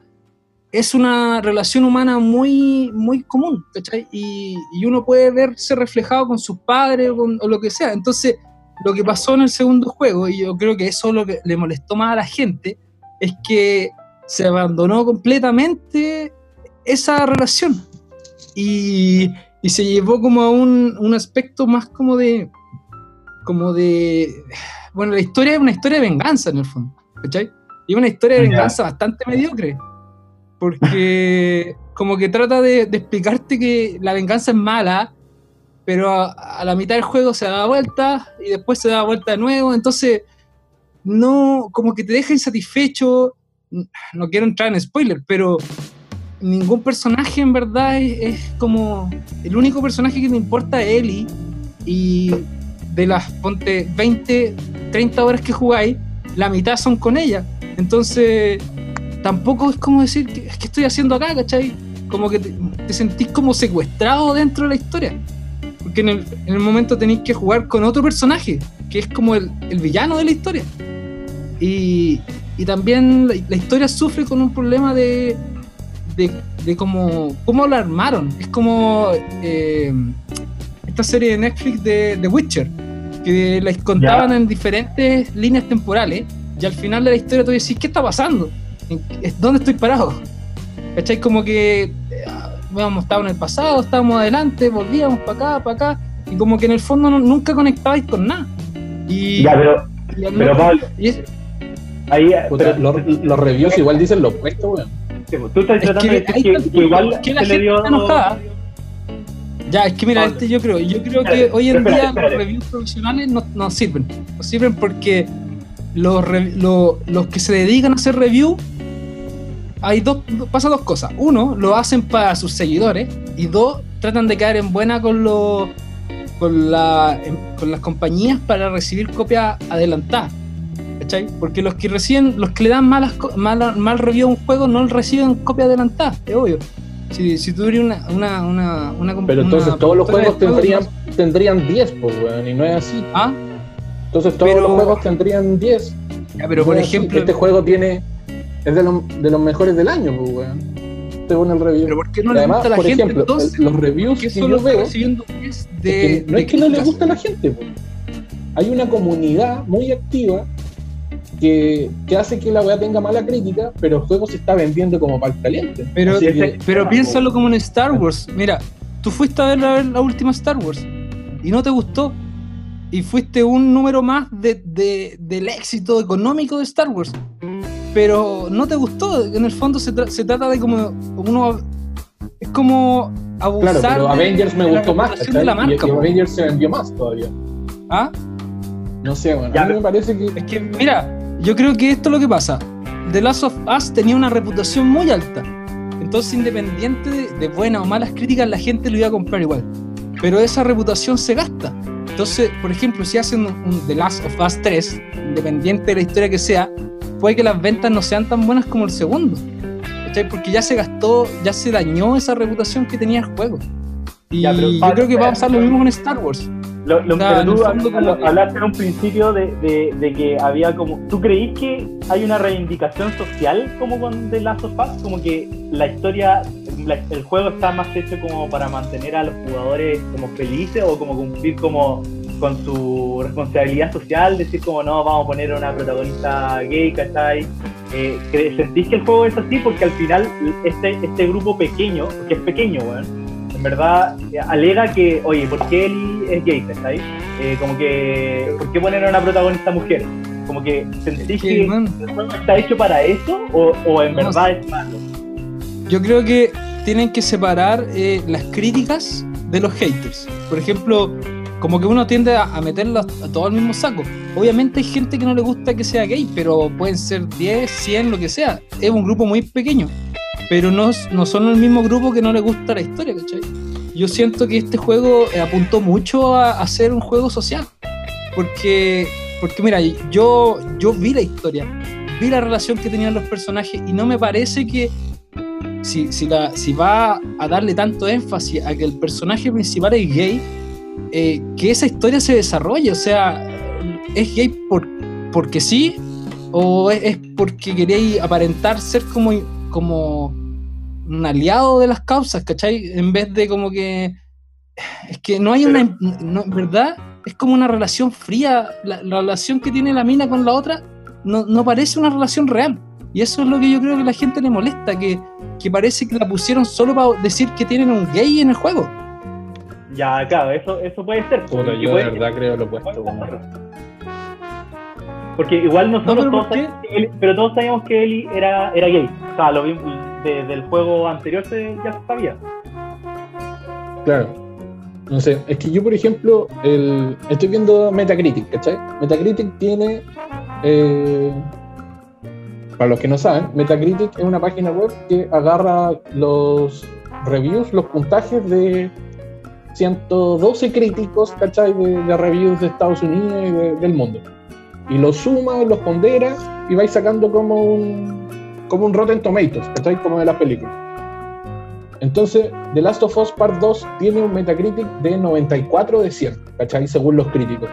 Es una relación humana muy, muy común, ¿cachai? Y, y uno puede verse reflejado con sus padres o, con- o lo que sea. Entonces, lo que pasó en el segundo juego, y yo creo que eso es lo que le molestó más a la gente, es que se abandonó completamente esa relación. Y, y se llevó como a un, un aspecto más como de como de, bueno, la historia es una historia de venganza en el fondo, ¿cachai? Y una historia de venganza bastante mediocre, porque como que trata de, de explicarte que la venganza es mala, pero a, a la mitad del juego se da vuelta y después se da vuelta de nuevo, entonces no, como que te deja insatisfecho, no quiero entrar en spoiler, pero ningún personaje en verdad es, es como, el único personaje que me importa es Ellie. Y de las, ponte, 20, 30 horas que jugáis, la mitad son con ella. Entonces, tampoco es como decir, que, es que estoy haciendo acá, ¿cachai? Como que te, te sentís como secuestrado dentro de la historia. Porque en el, en el momento tenéis que jugar con otro personaje, que es como el, el villano de la historia. Y, y también la, la historia sufre con un problema de, de, de cómo, cómo lo armaron. Es como eh, esta serie de Netflix de The Witcher, que la contaban en diferentes líneas temporales y al final de la historia tú decís, ¿qué está pasando? ¿En qué- ¿Dónde estoy parado? ¿Cachai? Como que eh, habíamos estado en el pasado, estábamos adelante, volvíamos para acá, para acá, y como que en el fondo no- nunca conectabais con nada. Y, Ya, pero, y pero Pablo, y es- ahí. Puta, pero- los, los reviews igual dicen lo opuesto, weón. pues, tú estás Es tratando que de decir que, igual que la se le gente dio. está enojada. Ya, es que mira, Pablo. este yo creo, yo creo que hoy en espérate, día espérate. los reviews profesionales no, no sirven. No sirven porque los, re- lo- los que se dedican a hacer review, hay dos, pasa dos cosas. Uno, lo hacen para sus seguidores y dos, tratan de caer en buena con los con, la, con las compañías para recibir copias adelantadas. ¿Cachai? Porque los que reciben, los que le dan malas, mala- mal review a un juego no reciben copia adelantada, es obvio. Si, si eres una, una, una, una Pero entonces una todos los juegos tendrían, juegos, tendrían 10, pues, weón, y no es así. ¿no? ¿Ah? Entonces todos Pero- los juegos tendrían 10. Ya, pero por No así. ejemplo, Este juego tiene. Es de, los- de los mejores del año, pues, weón. Según el review. pero ¿por qué no le además, gusta a la por gente ejemplo, entonces? el- los reviews ¿Por qué que yo veo. recibiendo 10 es de, que no de es que no le gusta a la gente, pues. Hay una comunidad muy activa que, que hace que la weá tenga mala crítica, pero el juego se está vendiendo como pan caliente. Pero, que- pero Ah, piénsalo como en Star Wars. Mira, tú fuiste a ver la, la última Star Wars y no te gustó. Y fuiste un número más de, de- del éxito económico de Star Wars. Pero no te gustó. En el fondo se, tra- se trata de como uno. Es como abusar. Claro, pero de- Avengers me de la gustó más, de la marca, y. Avengers se vendió más todavía. ¿Ah? No sé, bueno, Ya, a mí pero- me parece que Es que, mira, yo creo que esto es lo que pasa. The Last of Us tenía una reputación muy alta. Entonces, independiente de, de buenas o malas críticas, la gente lo iba a comprar igual. Pero esa reputación se gasta. Entonces, por ejemplo, si hacen un, un The Last of Us 3, independiente de la historia que sea, puede que las ventas no sean tan buenas como el segundo. ¿Cachai? Porque ya se gastó, ya se dañó esa reputación que tenía el juego. Y Ya, pero, yo creo que va a pasar lo mismo con Star Wars. Lo, lo, O sea, en pero el tú fondo como habl- que- hablaste en un principio de, de, de que había como... ¿Tú creís que hay una reivindicación social como con The Last of Us? Como que la historia, la- el juego está más hecho como para mantener a los jugadores como felices o como cumplir como con su responsabilidad social, decir como no, vamos a poner a una protagonista gay, ¿cachai? Eh, ¿cre- ¿Sentís que el juego es así? Porque al final este, este grupo pequeño, que es pequeño, weón, en verdad eh, alega que, oye, ¿por qué Ellie es gay, ¿cachai? Eh, como que, ¿por qué poner a una protagonista mujer? Como que, ¿sentís que, que, man, el juego está hecho para eso o, o en No verdad es malo? Yo creo que tienen que separar eh, las críticas de los haters. Por ejemplo, como que uno tiende a, meterlos a todo al mismo saco. Obviamente hay gente que no le gusta que sea gay, pero pueden ser 10, 100, lo que sea. Es un grupo muy pequeño. Pero no, no son el mismo grupo que no le gusta la historia, ¿cachai? Yo siento que este juego eh, apuntó mucho a, a ser un juego social. Porque, porque mira, yo, yo vi la historia, vi la relación que tenían los personajes y no me parece que si, si, la- si va a darle tanto énfasis a que el personaje principal es gay, eh, que esa historia se desarrolle. O sea, ¿es gay por, porque sí? ¿O es, es porque queréis aparentar ser como, como un aliado de las causas, ¿cachai? En vez de como que... Es que no hay una... no, verdad, es como una relación fría. La, la relación que tiene la mina con la otra no, no parece una relación real. Y eso es lo que yo creo que a la gente le molesta, que, que parece que la pusieron solo para decir que tienen un gay en el juego. Ya, claro, eso, eso puede ser. Puta, porque yo de verdad creo lo opuesto. Porque igual nosotros No, pero todos sabíamos que Eli- pero todos sabíamos que Eli era, era gay. O sea, lo vimos desde el juego anterior se, ya se sabía. Claro. No sé, es que yo, por ejemplo, el, estoy viendo Metacritic, ¿cachai? Metacritic tiene. eh, para los que no saben, Metacritic es una página web que agarra los reviews, los puntajes de 112 críticos, ¿cachai? De, reviews de Estados Unidos y de- del mundo. Y los suma, los pondera y vais sacando como un, como un Rotten Tomatoes, ¿cachai? Como de las películas. Entonces, The Last of Us Part 2 tiene un Metacritic de 94 de 100, ¿cachai? Según los críticos.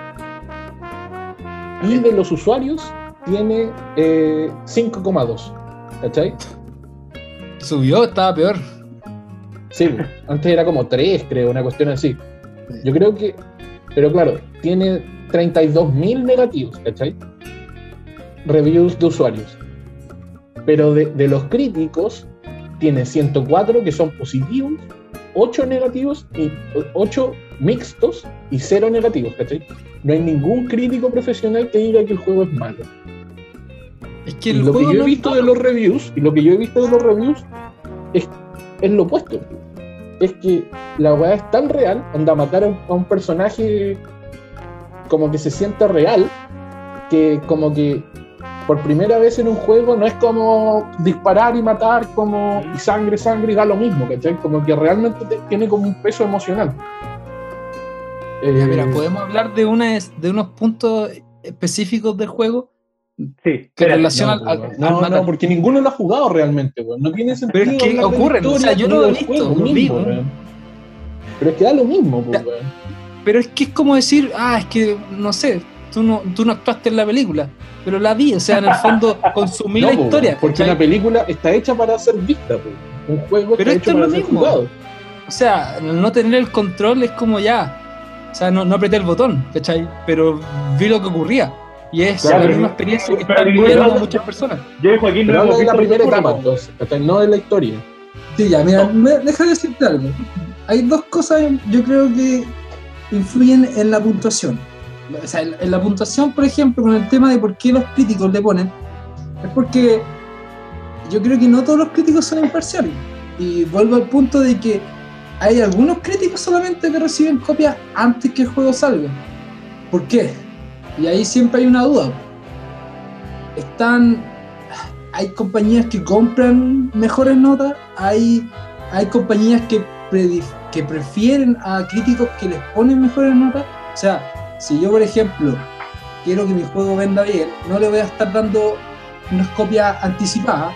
Y de los usuarios tiene eh, 5,2, ¿cachai? Subió, estaba peor. Sí, antes era como 3, creo, una cuestión así. Yo creo que, pero claro, tiene 32.000 negativos, ¿cachai? Reviews de usuarios. Pero de, de los críticos, tiene 104 que son positivos, 8 negativos y 8 mixtos y 0 negativos, ¿cachai? No hay ningún crítico profesional que diga que el juego es malo. Es que el lo que yo he no visto de los reviews, y lo que yo he visto de los reviews, es, es lo opuesto. Es que la weá es tan real, onda matar a un, a un personaje como que se siente real, que como que por primera vez en un juego no es como disparar y matar como y sangre, sangre y da lo mismo, ¿cachai? Como que realmente te- tiene como un peso emocional. Ya, Eh, mira, podemos hablar de, una, de unos puntos específicos del juego Sí, que espérate. relacionan no, al, pues, al no, matar. no, porque ninguno lo ha jugado realmente, weón. No tiene sentido. Pero es que la ocurren, o sea, yo ni lo he visto, juego lo mismo, weón. weón. Pero es que da lo mismo, pues, weón. Pero es que es como decir, ah, es que, no sé, tú no, tú no actuaste en la película, pero la vi, o sea, en el fondo consumí No, la po, historia. Porque una película está hecha para ser vista, pues. Un juego Pero está esto hecho es para lo ser mismo. jugado. O sea, no tener el control es como ya, o sea, no, no apreté el botón, ¿cachai? Pero vi lo que ocurría. Y es Claro, misma experiencia que está viviendo muchas personas. Yo y Joaquín Pero no hemos de la primera etapa, entonces, no de la historia. Sí, ya, mira, me- deja de decirte algo. Hay dos cosas, yo creo que influyen en la puntuación. O sea, en, en la puntuación, por ejemplo, con el tema de por qué los críticos le ponen, es porque yo creo que no todos los críticos son imparciales. Y vuelvo al punto de que hay algunos críticos solamente que reciben copias antes que el juego salga. ¿Por qué? Y ahí siempre hay una duda. Están hay compañías que compran mejores notas, hay, hay compañías que, que prefieren a críticos que les ponen mejores notas. O sea, si yo, por ejemplo, quiero que mi juego venda bien, no le voy a estar dando unas copias anticipadas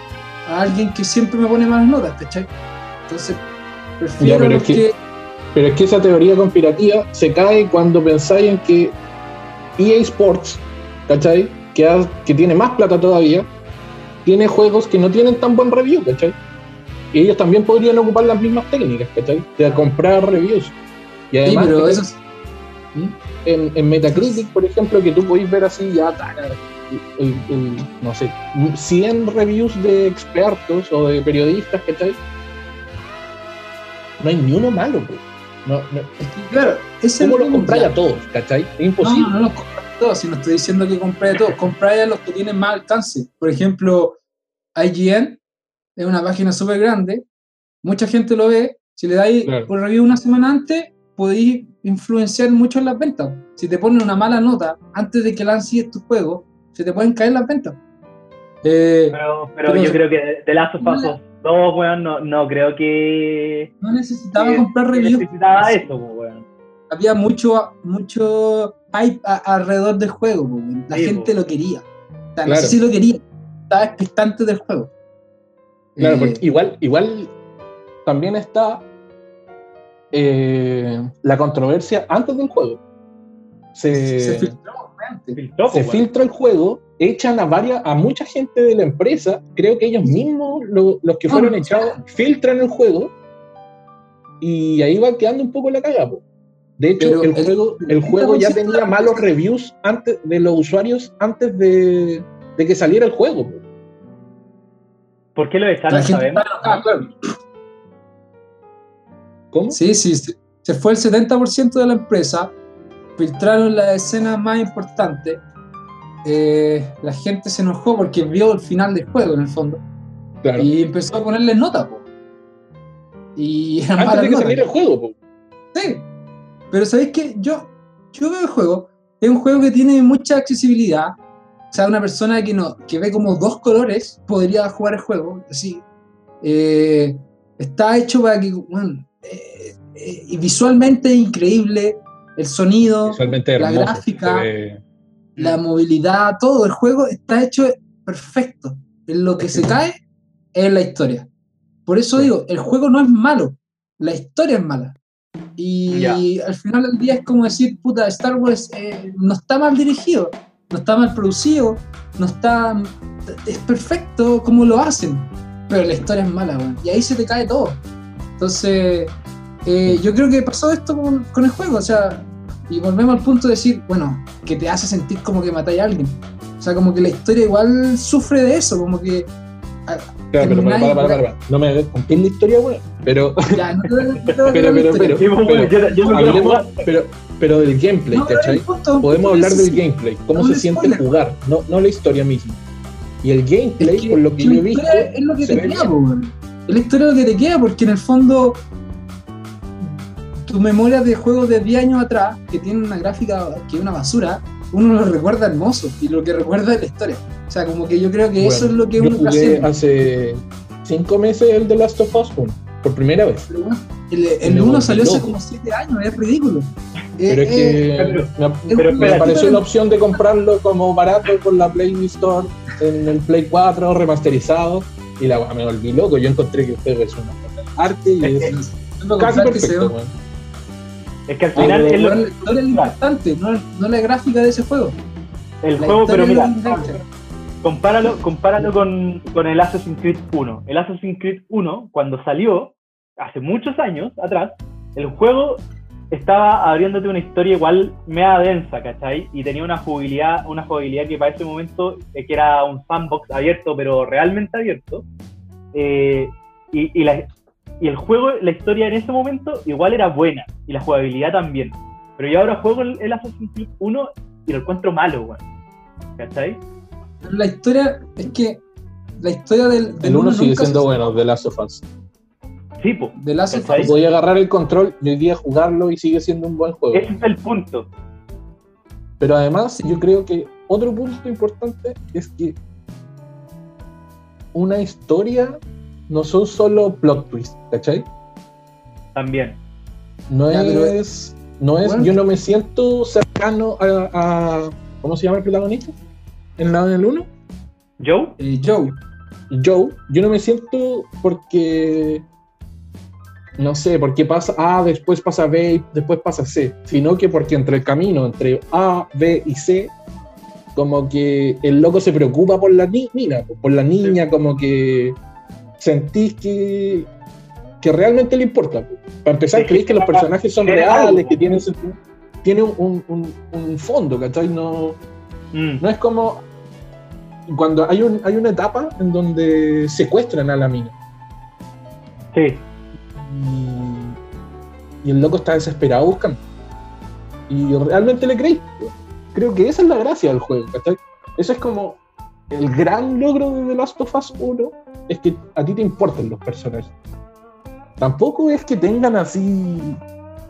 a alguien que siempre me pone malas notas, ¿cachai? Entonces, prefiero Ya, pero es que- que... Pero es que esa teoría conspirativa se cae cuando pensáis en que EA Sports, ¿cachai? Que, ha- que tiene más plata todavía, tiene juegos que no tienen tan buen review, ¿cachai? Y ellos también podrían ocupar las mismas técnicas, ¿cachai? De comprar reviews. Y Sí, además, pero ¿cachai? eso es- ¿Mm? en, en Metacritic, por ejemplo, que tú podéis ver así ya, taca, el- el- no sé, 100 reviews de expertos o de periodistas, ¿cachai? No hay ni uno malo, pues. No, no, es que, claro, es ¿Cómo los compráis a todos, cachai? Es No, imposible. no los compras todos, si no estoy diciendo que compré todos, compré a los que tienen más alcance. Por ejemplo, IGN es una página súper grande, mucha gente lo ve, si le dais Claro. un review una semana antes, podéis influenciar mucho en las ventas. Si te ponen una mala nota antes de que lances tu juego, se te pueden caer las ventas. Eh, Pero, pero Pero- yo creo que de Last of No. 2, weón, no, no creo que. no necesitaba que- comprar reviews. necesitaba eso, weón. Había mucho, mucho hype a- alrededor del juego. weón. La Sí, gente lo quería. O sea, no Claro. sé si lo quería. Estaba expectante del juego. Claro, Eh, porque igual, igual también está eh, la controversia antes del juego. Se, se filtró antes. Filtró, se weón. filtra el juego, echan a varias, a mucha gente de la empresa, creo que ellos mismos, lo- los que fueron no, echados, filtran el juego y ahí va quedando un poco la caga. po. De hecho, el, el- juego, el el juego ya 30% de tenía la malos reviews antes de los usuarios antes de, de que saliera el juego. po. ¿Por qué lo La echaron? Sabemos. enojada, claro. ¿Cómo? Sí, sí, sí, se fue el 70% de la empresa, filtraron las escenas más importantes, eh, la gente se enojó porque vio el final del juego en el fondo Claro. y empezó a ponerle nota. po. Y eran Antes de que saliera el juego, po. Sí, pero ¿sabéis que Yo, yo veo el juego, es un juego que tiene mucha accesibilidad. O sea, una persona que, no, que ve como dos colores podría jugar el juego. Así, Eh, está hecho para que, bueno, eh, eh, y visualmente es increíble, el sonido, Visualmente la hermoso. gráfica. se ve- la movilidad, todo el juego está hecho perfecto. En lo que se cae es la historia. Por eso digo, el juego no es malo, la historia es mala. Y al final del día es como decir, puta, Star Wars eh, no está mal dirigido, no está mal producido, no está. Es perfecto como lo hacen, pero la historia es mala, weón. Y ahí se te cae todo. Entonces, eh, yo creo que pasó esto con, con el juego, o sea, y volvemos al punto de decir, bueno, que te hace sentir como que matáis a alguien. O sea, como que la historia igual sufre de eso, como que. Claro, pero para, para, para, para. No me contéis la historia, weón. Pero, Ya, no pero, pero, pero, pues, pero, pero, pero del gameplay, ¿cachai? Podemos hablar del gameplay, cómo No se siente spoiler. jugar, no, no la historia misma. Y el gameplay, Es que por lo que yo he visto, historia es lo que te queda, po, weón. Es la historia lo que te queda, porque en el fondo tu memoria de juegos de 10 años atrás, que tienen una gráfica que es una basura, uno lo recuerda hermoso y lo que recuerda es la historia. O sea, como que yo creo que eso es Bueno, lo que yo uno jugué hace cinco meses el The Last of Us 1, por primera vez. Pero, El, Me el 1 volví salió hace como 7 años, es ridículo. Pero Eh, es eh, que me, pero me pareció pero- una opción de comprarlo como barato con la Play Store en el Play 4 remasterizado y la me volví loco. Yo encontré que es una arte y es casi comprar que se perfecto. Es que al final es lo- la historia es lo importante, no, no la gráfica de ese juego. el La juego, pero mira, compáralo, compáralo con, con el Assassin's Creed 1. El Assassin's Creed 1, cuando salió, hace muchos años atrás, el juego estaba abriéndote una historia igual mea densa, ¿cachai? Y tenía una jugabilidad, una jugabilidad que para ese momento, eh, que era un sandbox abierto, pero realmente abierto. Eh, y, y, la- y el juego, la historia en ese momento igual era buena, y la jugabilidad también. Pero yo ahora juego el, el Assassin's Creed 1 y lo encuentro malo, weón. ¿Cachai? La historia es que la historia del, del El 1 uno sigue nunca siendo se- bueno, The Last of Us. Sí, po. De Last of. Us. Podía agarrar el control y hoy día jugarlo y sigue siendo un buen juego. Ese es el punto. Pero además, yo creo que otro punto importante es que una historia no son solo plot twists, ¿cachai? También. No Ya, es. No es. Bueno. Yo no me siento cercano a. a- ¿Cómo se llama el protagonista? En la del 1. Joe, Eh, Joe, Joe. Yo no me siento porque. No sé, porque pasa A, después pasa B y después pasa C. Sino que porque entre el camino, entre A, B y C, como que el loco se preocupa por la ni- mina, por la niña, como que sentís que, que realmente le importa. Para empezar, Sí, creéis que los personajes son reales, que tienen, tienen un, un- un fondo, ¿cachai? No, mm, no es como cuando hay, un, hay una etapa en donde secuestran a la mina sí, y, y el loco está desesperado buscando. Y realmente le creí. Creo que esa es la gracia del juego, ¿cachai? Eso es como el gran logro de The Last of Us 1, es que a ti te importan los personajes. Tampoco es que tengan así...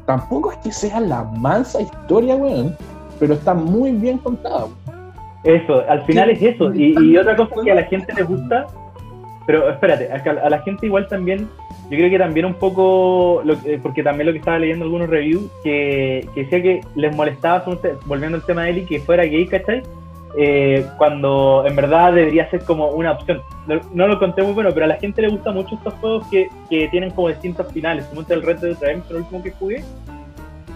Tampoco es que sea la mansa historia, weón, pero está muy bien contada. eso, al final es eso. Y, otra cosa que a la gente le gusta, pero espérate, a, la gente igual también, yo creo que también un poco, lo que- porque también lo que estaba leyendo algunos reviews, que, que decía que les molestaba, volviendo al tema de Eli, que fuera gay, ¿cachai? Eh, cuando en verdad debería ser como una opción. No, no lo conté muy bueno, pero a la gente le gusta mucho estos juegos que, que tienen como distintos finales. Como el Red Dead Redemption, el último que jugué.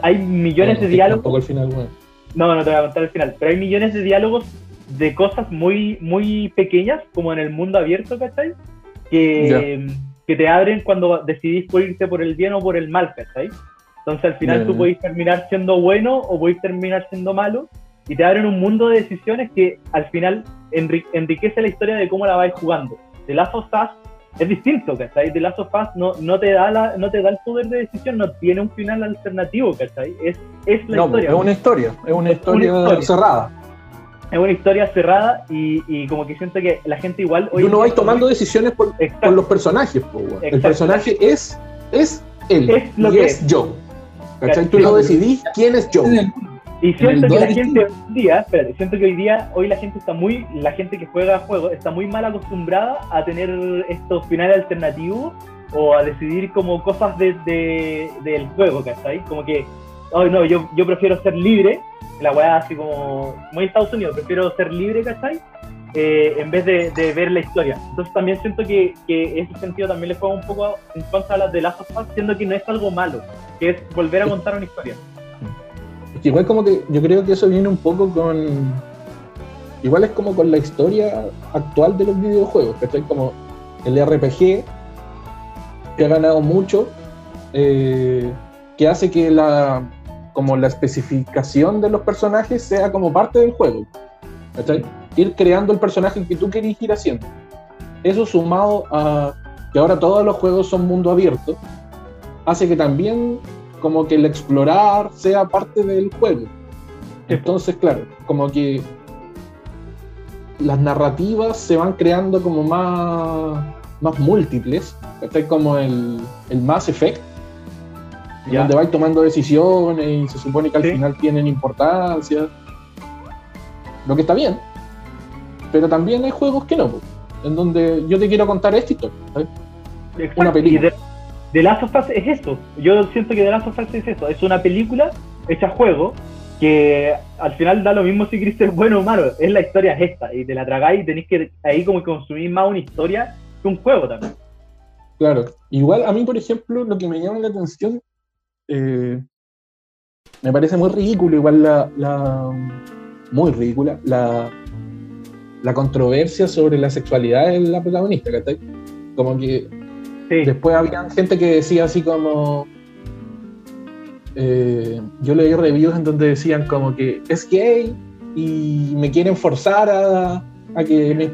Hay millones Bueno, de diálogos. Al final, weón. No, no te voy a contar el final, pero hay millones de diálogos de cosas muy, muy pequeñas, como en el mundo abierto, ¿cachai? Que, que te abren cuando decidís por irte por el bien o por el mal, ¿cachai? Entonces al final Ya, tú podés terminar siendo bueno o podés terminar siendo malo, y te abren un mundo de decisiones que al final enri- enriquece la historia de cómo la vais jugando. The Last of Us es distinto, ¿cachai? The Last of Us no, no, te da la, no te da el poder de decisión, no tiene un final alternativo, ¿cachai? Es, es la No, historia. es una historia, es una historia, historia. cerrada. Es una historia cerrada y, y como que siento que la gente igual... Y hoy en uno va tomando decisiones por, los personajes. El personaje es, es él Es lo y que es es. Joe. ¿Cachai? Tú no decidís quién es Joe. Y siento que la gente hoy día, espérate, siento que hoy día, hoy la gente está muy, la gente que juega juegos está muy mal acostumbrada a tener estos finales alternativos o a decidir como cosas de, de- del juego, ¿cachai? Como que, ay no, yo, yo prefiero ser libre, la weá así como, muy Estados Unidos, prefiero ser libre, ¿cachai? Eh, en vez de, de ver la historia. Entonces también siento que, que ese sentido también le juega un poco en contra a las de Last of Us, siendo que no es algo malo, que es volver a contar una historia. Igual como que yo creo que eso viene un poco con... Igual es como con la historia actual de los videojuegos. Como el RPG que ha ganado mucho, eh, que hace que la como la especificación de los personajes sea como parte del juego. ¿cachai? Ir creando el personaje que tú querís ir haciendo. Eso sumado a que ahora todos los juegos son mundo abierto, hace que también como que el explorar sea parte del juego. Entonces, claro, como que las narrativas se van creando como más, más múltiples, ¿cachai? como el, el Mass Effect, Ya. donde vais tomando decisiones y se supone que al Sí. final tienen importancia, lo que está bien, pero también hay juegos que no, en donde yo te quiero contar esta historia. Una película. The Last of Us es eso. Yo siento que The Last of Us es eso. Es una película hecha juego que al final da lo mismo si querés ser bueno o malo. Es la historia es esta. Y te la tragáis y tenéis que ahí como consumir más una historia que un juego también. Claro, igual a mí, por ejemplo, lo que me llama la atención, eh, me parece muy ridículo, igual la, la- muy ridícula, la, la controversia sobre la sexualidad de la protagonista, ¿cachai? Como que Sí. después había gente que decía así como, eh, yo leí reviews en donde decían como que es gay y me quieren forzar a, a que mis,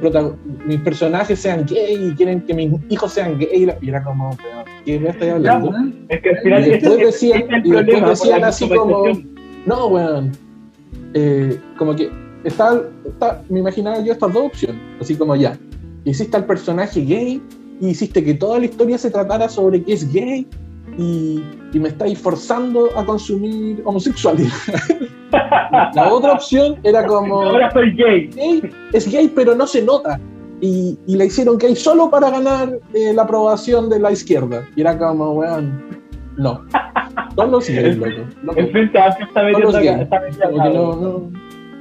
mis personajes sean gay y quieren que mis hijos sean gay y era como, "Pero, ¿qué me estoy hablando? Es que al final Y después decían- es y después así como-. No, weón. Eh, como que está, está- me imaginaba yo estas dos opciones. Así como ya, hiciste al personaje gay y hiciste que toda la historia se tratara sobre que es gay y, y me estáis forzando a consumir homosexualidad. la otra opción era como Ahora soy gay. gay, es gay pero no se nota. Y, y la hicieron gay solo para ganar eh, la aprobación de la izquierda. Y era como, weón, no. Son los gays, loco. loco. El Frente Amplio está metiendo está metiendo no,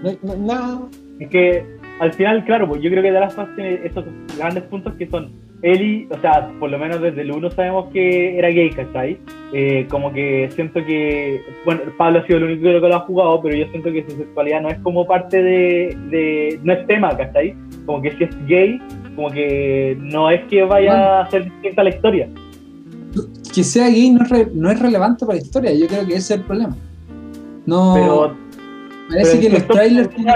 no, no nada. Es que al final, claro, pues yo creo que of Us tiene estos grandes puntos que son Eli, o sea, por lo menos desde el 1 sabemos que era gay, ¿cachai? Eh, como que siento que, bueno, Pablo ha sido el único que lo ha jugado, pero yo siento que su sexualidad no es como parte de, de no es tema, ¿cachai? Como que si es gay, como que no es que vaya a ser distinta la historia. que sea gay no es, re- no es relevante para la historia, yo creo que ese es el problema. No, Pero, parece pero que los trailers tienen.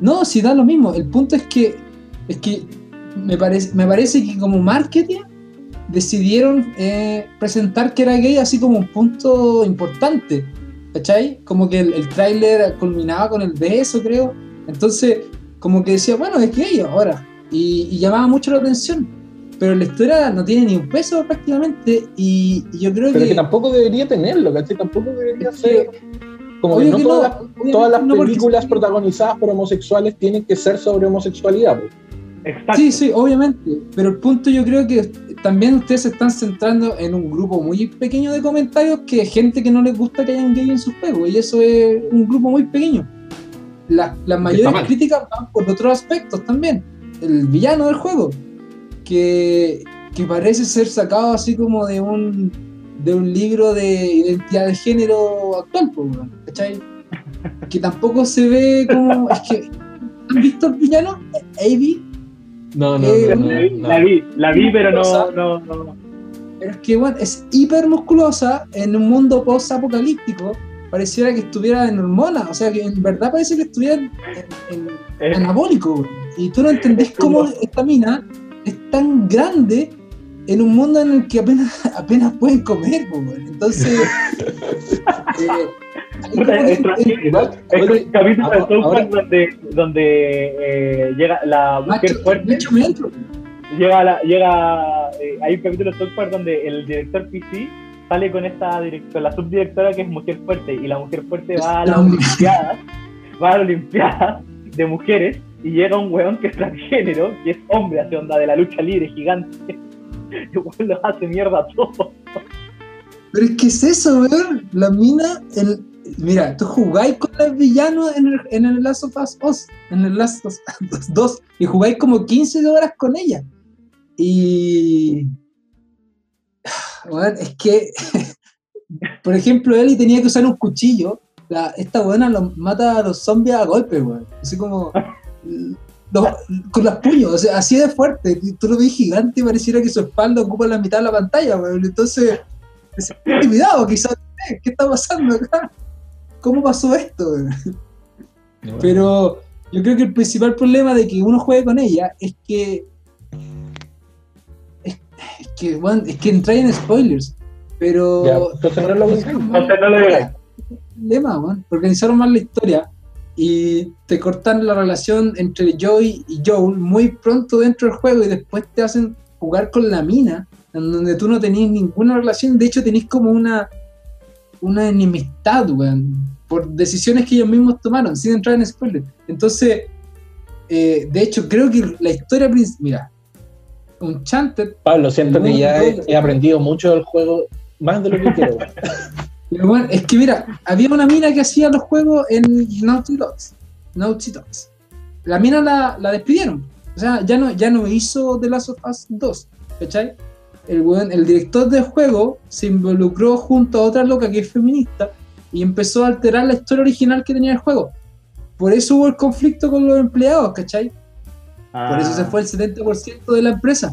No, si da lo mismo. El punto es que es que me parece, me parece que como marketing decidieron eh, presentar que era gay así como un punto importante. ¿Cachai? Como que el, el tráiler culminaba con el beso, creo. Entonces, como que decía, bueno, es gay ahora. Y, y llamaba mucho la atención. Pero la historia no tiene ni un peso prácticamente. Y, y yo creo Pero que. que tampoco debería tenerlo, ¿cachai? Tampoco debería ser. Como que no que todas, las, todas películas protagonizadas por homosexuales tienen que ser sobre homosexualidad. pues. Exacto. Sí, sí, obviamente. Pero el punto yo creo que también ustedes se están centrando en un grupo muy pequeño de comentarios que es gente que no les gusta que hayan gay en sus juegos. Y eso es un grupo muy pequeño. La- las mayores críticas van por otros aspectos también. El villano del juego. Que, que parece ser sacado así como de un de un libro de identidad de género actual, ¿cachai? Que tampoco se ve como. Es que. ¿Han visto el villano? Avi No, no, Eh, no, La vi, no, la vi, la vi, pero no, no, no. Pero es que, bueno, es hiper musculosa en un mundo post-apocalíptico. Pareciera que estuviera en hormonas. O sea, que en verdad parece que estuviera en, en- en anabólico. y tú no entendés cómo esta mina es tan grande en un mundo en el que apenas, apenas pueden comer, weón. Entonces, eh, Es capítulo de South Park donde, donde eh, llega la mujer macho, fuerte, macho metro. llega, la, llega eh, hay un capítulo de South Park donde el director PC sale con esta con la subdirectora que es mujer fuerte y la mujer fuerte va a las olimpiadas va a las olimpiadas de mujeres y llega un weón que es transgénero que es hombre hace onda de la lucha libre gigante los hace mierda a todos Pero es que es eso, weón. La mina, el, mira, tú jugáis con el villano en el, en el Last of Us 2, en el Last of Us 2, y jugáis como 15 horas con ella. Y. Weón, es que. Por ejemplo, Eli tenía que usar un cuchillo. La, esta buena lo, mata a los zombies a golpes, weón. Así como. Los- con los puños, o sea, así de fuerte. Tú lo ves gigante y pareciera que su espalda ocupa la mitad de la pantalla, weón. Entonces, sentí intimidado, quizás. eh, ¿Qué está pasando acá? ¿Cómo pasó esto? weón? Pero yo creo que el principal problema de que uno juegue con ella es que. Es, es que, bueno, es que entra en spoilers. Pero. Ya, entonces no lo. Entonces no lo digáis. problema, weón. Organizaron mal la historia y te cortan la relación entre Joey y Joel muy pronto dentro del juego y después te hacen jugar con la mina, en donde tú no tenías ninguna relación. De hecho, tenés como una, una enemistad, weón, por decisiones que ellos mismos tomaron, sin entrar en spoilers. Entonces, eh, de hecho, creo que la historia principal. Mira, Uncharted Pablo, siento que ya he, he aprendido mucho del juego, más de lo que quiero. weón. Pero bueno, es que mira, había una mina que hacía los juegos en Naughty Dogs. Naughty Dogs. La mina la, la despidieron. O sea, ya no, ya no hizo The Last of Us 2. ¿Cachai? El, weón- el director del juego se involucró junto a otra loca que es feminista y empezó a alterar la historia original que tenía el juego. Por eso hubo el conflicto con los empleados, ¿cachai? Por eso se fue el 70% de la empresa.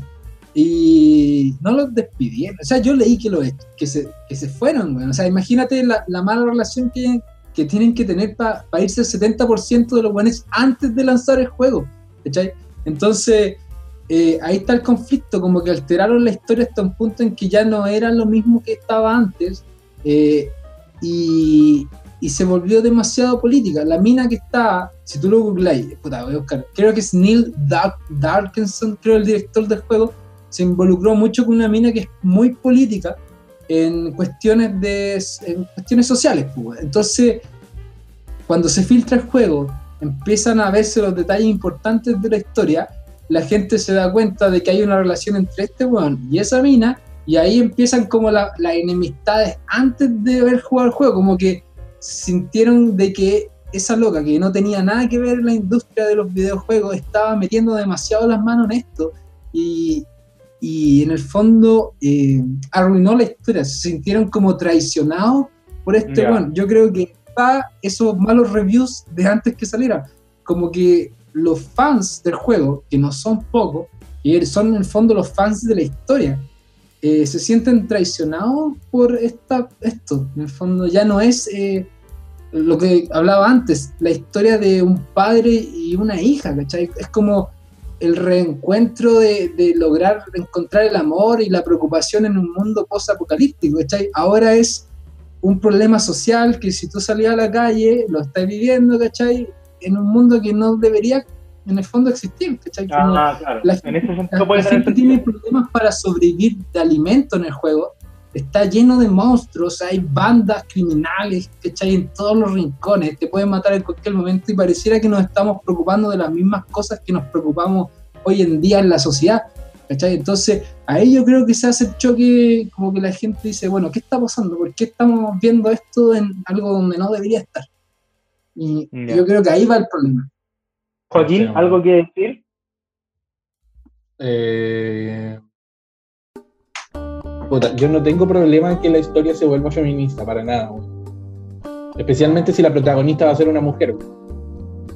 Y no los despidieron. O sea, yo leí que, lo, que, se, que se fueron, weón. O sea, imagínate la, la mala relación que, que tienen que tener para irse el 70% de los buenos antes de lanzar el juego. ¿cachai? Entonces, eh, ahí está el conflicto, como que alteraron la historia hasta un punto en que ya no era lo mismo que estaba antes. eh, y, y se volvió demasiado política. La mina que está, si tú lo googláis, puta, voy a creo que es Neil Dark, Darkinson, creo el director del juego, se involucró mucho con una mina que es muy política en cuestiones de en cuestiones sociales. pues. Entonces, cuando se filtra el juego, empiezan a verse los detalles importantes de la historia, la gente se da cuenta de que hay una relación entre este weón y esa mina, y ahí empiezan como la- las enemistades antes de haber jugado el juego, como que sintieron de que esa loca que no tenía nada que ver en la industria de los videojuegos estaba metiendo demasiado las manos en esto y, y en el fondo eh, arruinó la historia, se sintieron como traicionados por este Ya. weón. Yo creo que está esos malos reviews de antes que saliera, como que los fans del juego, que no son pocos, y son en el fondo los fans de la historia, eh, se sienten traicionados por esta, esto. En el fondo ya no es eh, lo que hablaba antes, la historia de un padre y una hija, ¿cachai? Es como el reencuentro de, de lograr encontrar el amor y la preocupación en un mundo post-apocalíptico, ¿cachai? Ahora es un problema social que si tú salías a la calle, lo estás viviendo, ¿cachai? En un mundo que no debería, en el fondo, existir, ¿cachai? Ah, claro. la en ese la, sentido puede la gente tiene problemas para sobrevivir de alimento en el juego. Está lleno de monstruos, hay bandas criminales, ¿cachai? En todos los rincones, te pueden matar en cualquier momento y pareciera que nos estamos preocupando de las mismas cosas que nos preocupamos hoy en día en la sociedad, ¿cachai? Entonces, ahí yo creo que se hace el choque, como que la gente dice, bueno, ¿qué está pasando? ¿Por qué estamos viendo esto en algo donde no debería estar? Y yo creo que ahí va el problema. Joaquín, ¿algo que decir? Eh, puta, yo no tengo problema en que la historia se vuelva feminista, para nada. weón. Especialmente si la protagonista va a ser una mujer. weón.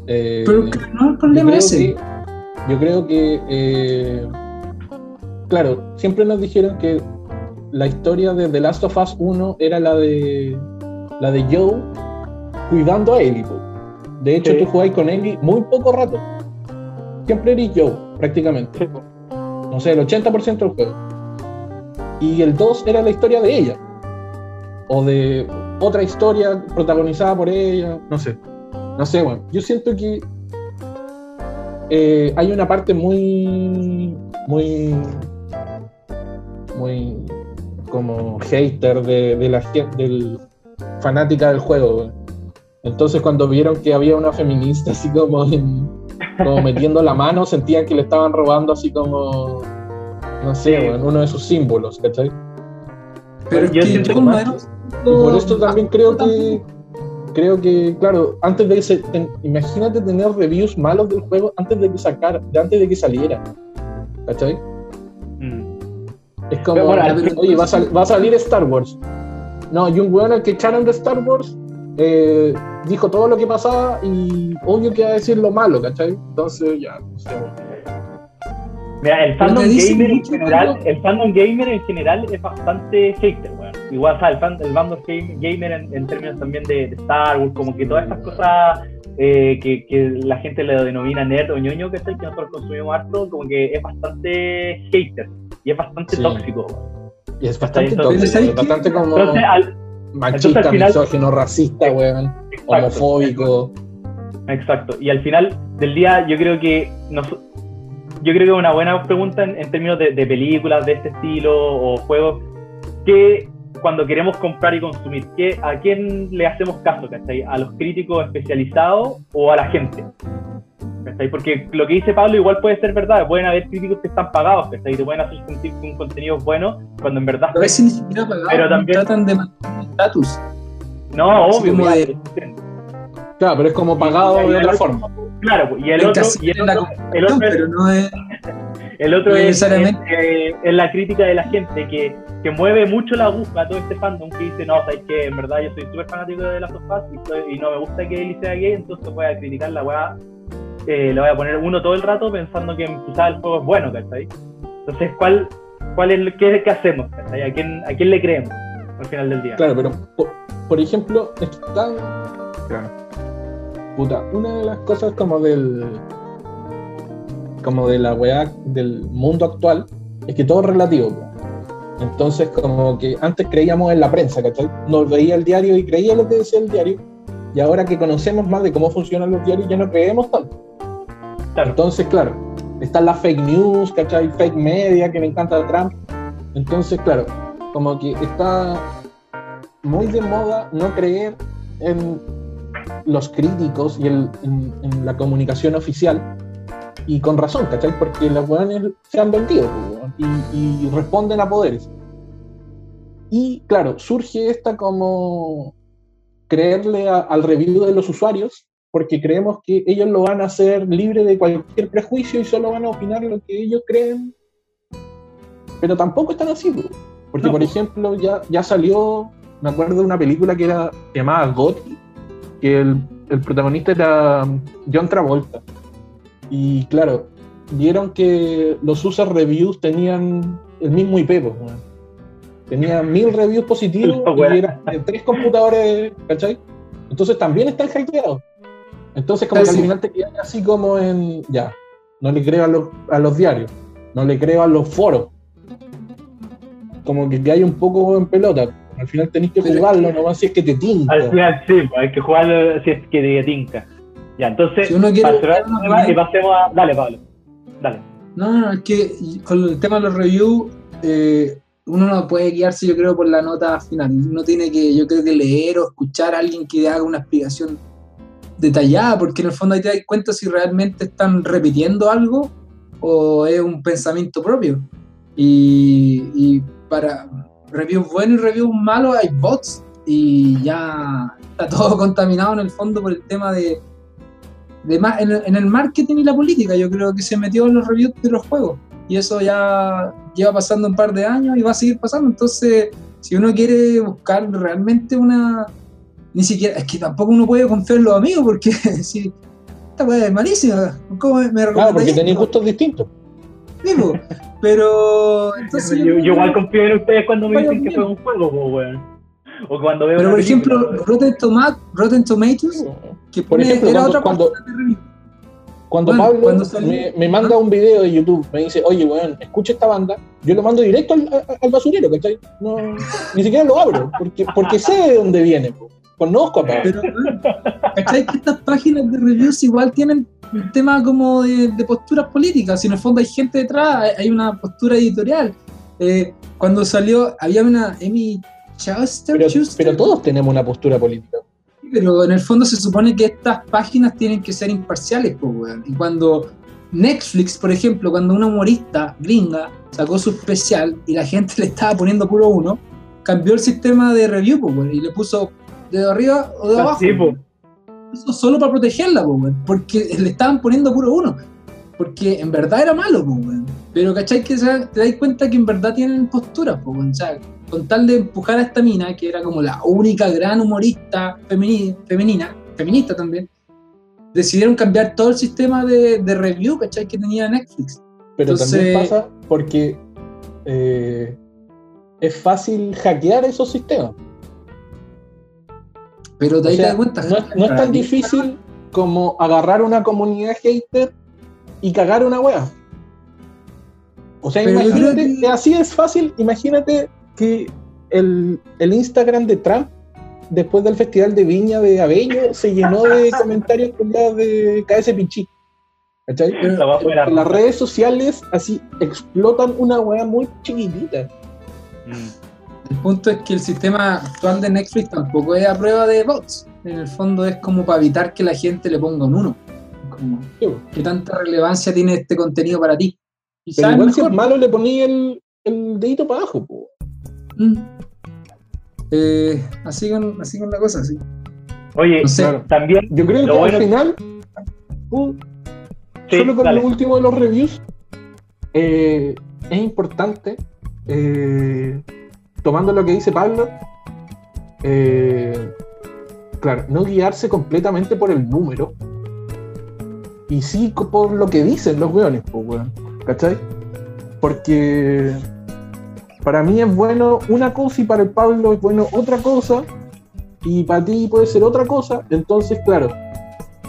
Eh, Pero que no es el problema yo creo ese. que, yo creo que, eh, claro, siempre nos dijeron que la historia de The Last of Us 1 era la de la de Joe cuidando a Ellie. po. De hecho, Sí. tú jugáis con Ellie muy poco rato. siempre eres Joe, prácticamente. No sé, el 80% del juego. Y el 2 era la historia de ella. O de otra historia protagonizada por ella, no sé. No sé, bueno, yo siento que eh, hay una parte muy, muy, muy como hater de, la del fanática del juego. Entonces cuando vieron que había una feminista así como, en- como metiendo la mano, sentían que le estaban robando así como, no sé, Sí. weón, uno de sus símbolos, ¿cachai? Pero Yo que siento yo que no más- era- Y por esto también creo que, creo que, claro, antes de que se, ten- imagínate tener reviews malos del juego antes de que sacar, de antes de que saliera, ¿cachai? Mm. Es como, bueno, oye, va a, sal- entonces- va a salir Star Wars. No, y un weón al que echaron de Star Wars eh, dijo todo lo que pasaba y obvio que va a decir lo malo, ¿cachai? Entonces ya, no sé. Mira, el fandom gamer en general, el fandom gamer en general es bastante hater, weón. Igual, o sea, el, fan, el fandom game- gamer en, en términos también de, de Star Wars, como que todas estas cosas eh, que, que la gente le denomina nerd o ñoño, que es el que nosotros consumimos harto, como que es bastante hater y es bastante Sí. tóxico, weón. Y es bastante Entonces, tóxico, ¿sabes es bastante como Entonces, al, machista, entonces, final- misógino, racista, weón, exacto, homofóbico. Exacto. Y al final del día, yo creo que nos- yo creo que una buena pregunta en, en términos de, de películas de este estilo o juegos, que cuando queremos comprar y consumir, ¿qué, ¿a quién le hacemos caso? ¿cachai? ¿A los críticos especializados o a la gente? ¿cachai? Porque lo que dice Pablo igual puede ser verdad, pueden haber críticos que están pagados, ¿cachai? te pueden hacer sentir que un contenido es bueno cuando en verdad... A veces ni siquiera pagado, Pero también- tratan de mantener el estatus. No, obvio, como ya, de- Claro, pero es como pagado de otra forma. Claro, y el Hay que otro, hacer y el la otro, el otro es- pero no es El otro No es, necesariamente. es, eh, es la crítica de la gente que, que mueve mucho la aguja a todo este fandom que dice, no, sabes que en verdad yo soy súper fanático de las sofás y, soy- y no me gusta que Ellie sea gay, entonces voy a criticar la weá, eh, le voy a poner uno todo el rato pensando que quizás el juego es bueno, ¿cachai? Entonces, ¿cuál, cuál es, qué, qué hacemos, ¿cachai? ¿A quién, ¿A quién le creemos al final del día? Claro, pero por, por ejemplo, están. Puta, una de las cosas como del. como de la weá del mundo actual es que todo es relativo. Entonces, como que antes creíamos en la prensa, ¿cachai? Nos veía el diario y creía lo que decía el diario. Y ahora que conocemos más de cómo funcionan los diarios, ya no creemos tanto. Claro. Entonces, claro, están las fake news, ¿cachai? Fake media que me encanta Trump. Entonces, claro, como que está muy de moda no creer en los críticos y el- en, en la comunicación oficial. Y con razón, ¿cachai? Porque los weones se han vendido weón, y, y responden a poderes. Y claro, surge esta como creerle a- al review de los usuarios porque creemos que ellos lo van a hacer libre de cualquier prejuicio y solo van a opinar lo que ellos creen. Pero tampoco están así, po. porque No, por po. ejemplo ya, ya salió, me acuerdo de una película que era se llamaba Gotti, que el, el protagonista era John Travolta. Y claro, vieron que los user reviews tenían el mismo IP, pues, weón. Tenían mil reviews positivos y eran de tres computadores, ¿cachai? Entonces también están hackeados. Entonces como que al final te quedas así como en, ya, no le creo a los, a los diarios, no le creo a los foros. Como que te hay un poco en pelota. Al final tenés que jugarlo, nomás si es que te tinta. Al final sí, hay que jugarlo si es que te tinca. Ya, entonces, Si uno quiere para y pasemos a... Dale, Pablo. Dale. No, no, es que con el tema de los reviews, eh, uno no puede guiarse, yo creo, por la nota final. Uno tiene que, yo creo que leer o escuchar a alguien que haga una explicación detallada, porque en el fondo ahí te das cuenta si realmente están repitiendo algo o es un pensamiento propio. Y, y para reviews buenos y reviews malos hay bots y ya está todo contaminado en el fondo por el tema de, de ma- en, el- en el marketing y la política. Yo creo que se metió en los reviews de los juegos y eso ya lleva pasando un par de años y va a seguir pasando. Entonces, si uno quiere buscar realmente una. Ni siquiera. Es que tampoco uno puede confiar en los amigos porque si. Esta weá es malísima. ¿Cómo me Claro, porque tenéis gustos distintos. Sí. Pero. Entonces, yo, yo creo yo igual confío en ustedes cuando me dicen que fue un juego, po, weón. O cuando veo Pero por ejemplo, película. Rotten, Toma- Rotten Tomatoes, que Por pone, ejemplo, era cuando- otra cuando-. Cuando Bueno, Pablo cuando salió- me, me manda un video de YouTube, me dice, oye, weón, escucha esta banda, yo lo mando directo al, al basurero, ¿cachai? No, ni siquiera lo abro, porque, porque sé de dónde viene, po. conozco a Pablo. Pero, ¿cachai? Que estas páginas de reviews igual tienen un tema como de, de posturas políticas. Si en el fondo hay gente detrás, hay- una postura editorial. Eh, cuando salió, había una Amy Schuster, Pero, Schuster, pero todos tenemos una postura política. pero en el fondo se supone que estas páginas tienen que ser imparciales, pues, weón. Y cuando Netflix, por ejemplo, cuando una humorista gringa sacó su especial y la gente le estaba poniendo puro uno, cambió el sistema de review, pues, weón, y le puso de arriba o de abajo. Sí, Eso solo para protegerla, po, weón, porque le estaban poniendo puro uno. Porque en verdad era malo, po, weón. Pero ¿cachai? Que se- te das cuenta que en verdad tienen posturas, po, weón. O sea, con tal de empujar a esta mina, que era como la única gran humorista femeni- femenina, feminista también, decidieron cambiar todo el sistema de, de review, ¿cachai? Que tenía Netflix. Pero Entonces- también pasa porque eh, es fácil hackear esos sistemas. Pero te O ahí sea, te das cuenta. no, es, no es tan difícil como agarrar una comunidad hater y cagar una wea. O sea, Pero imagínate, que- así es fácil, imagínate que el, el Instagram de Trump, después del Festival de Viña de Aveño, se llenó de comentarios culiados de KS Pichi. ¿Cachai? La las redes sociales así explotan una wea muy chiquitita. Mm. El punto es que el sistema actual de Netflix tampoco es a prueba de bots. En el fondo es como para evitar que la gente le ponga un uno. Como. ¿Qué tanta relevancia tiene este contenido para ti? Y Pero igual si mejor. es malo le ponía el, el dedito para abajo. po. Mm. Eh, así, con, así con la cosa, sí. Oye, No sé. Claro. también, Yo creo Lo que bueno- al final, uh, sí, solo con dale. lo último de los reviews, eh, es importante, eh, tomando lo que dice Pablo, eh, claro, no guiarse completamente por el número, y sí por lo que dicen los weones, pues, ¿cachai? Porque para mí es bueno una cosa y para el Pablo es bueno otra cosa, y para ti puede ser otra cosa, entonces, claro,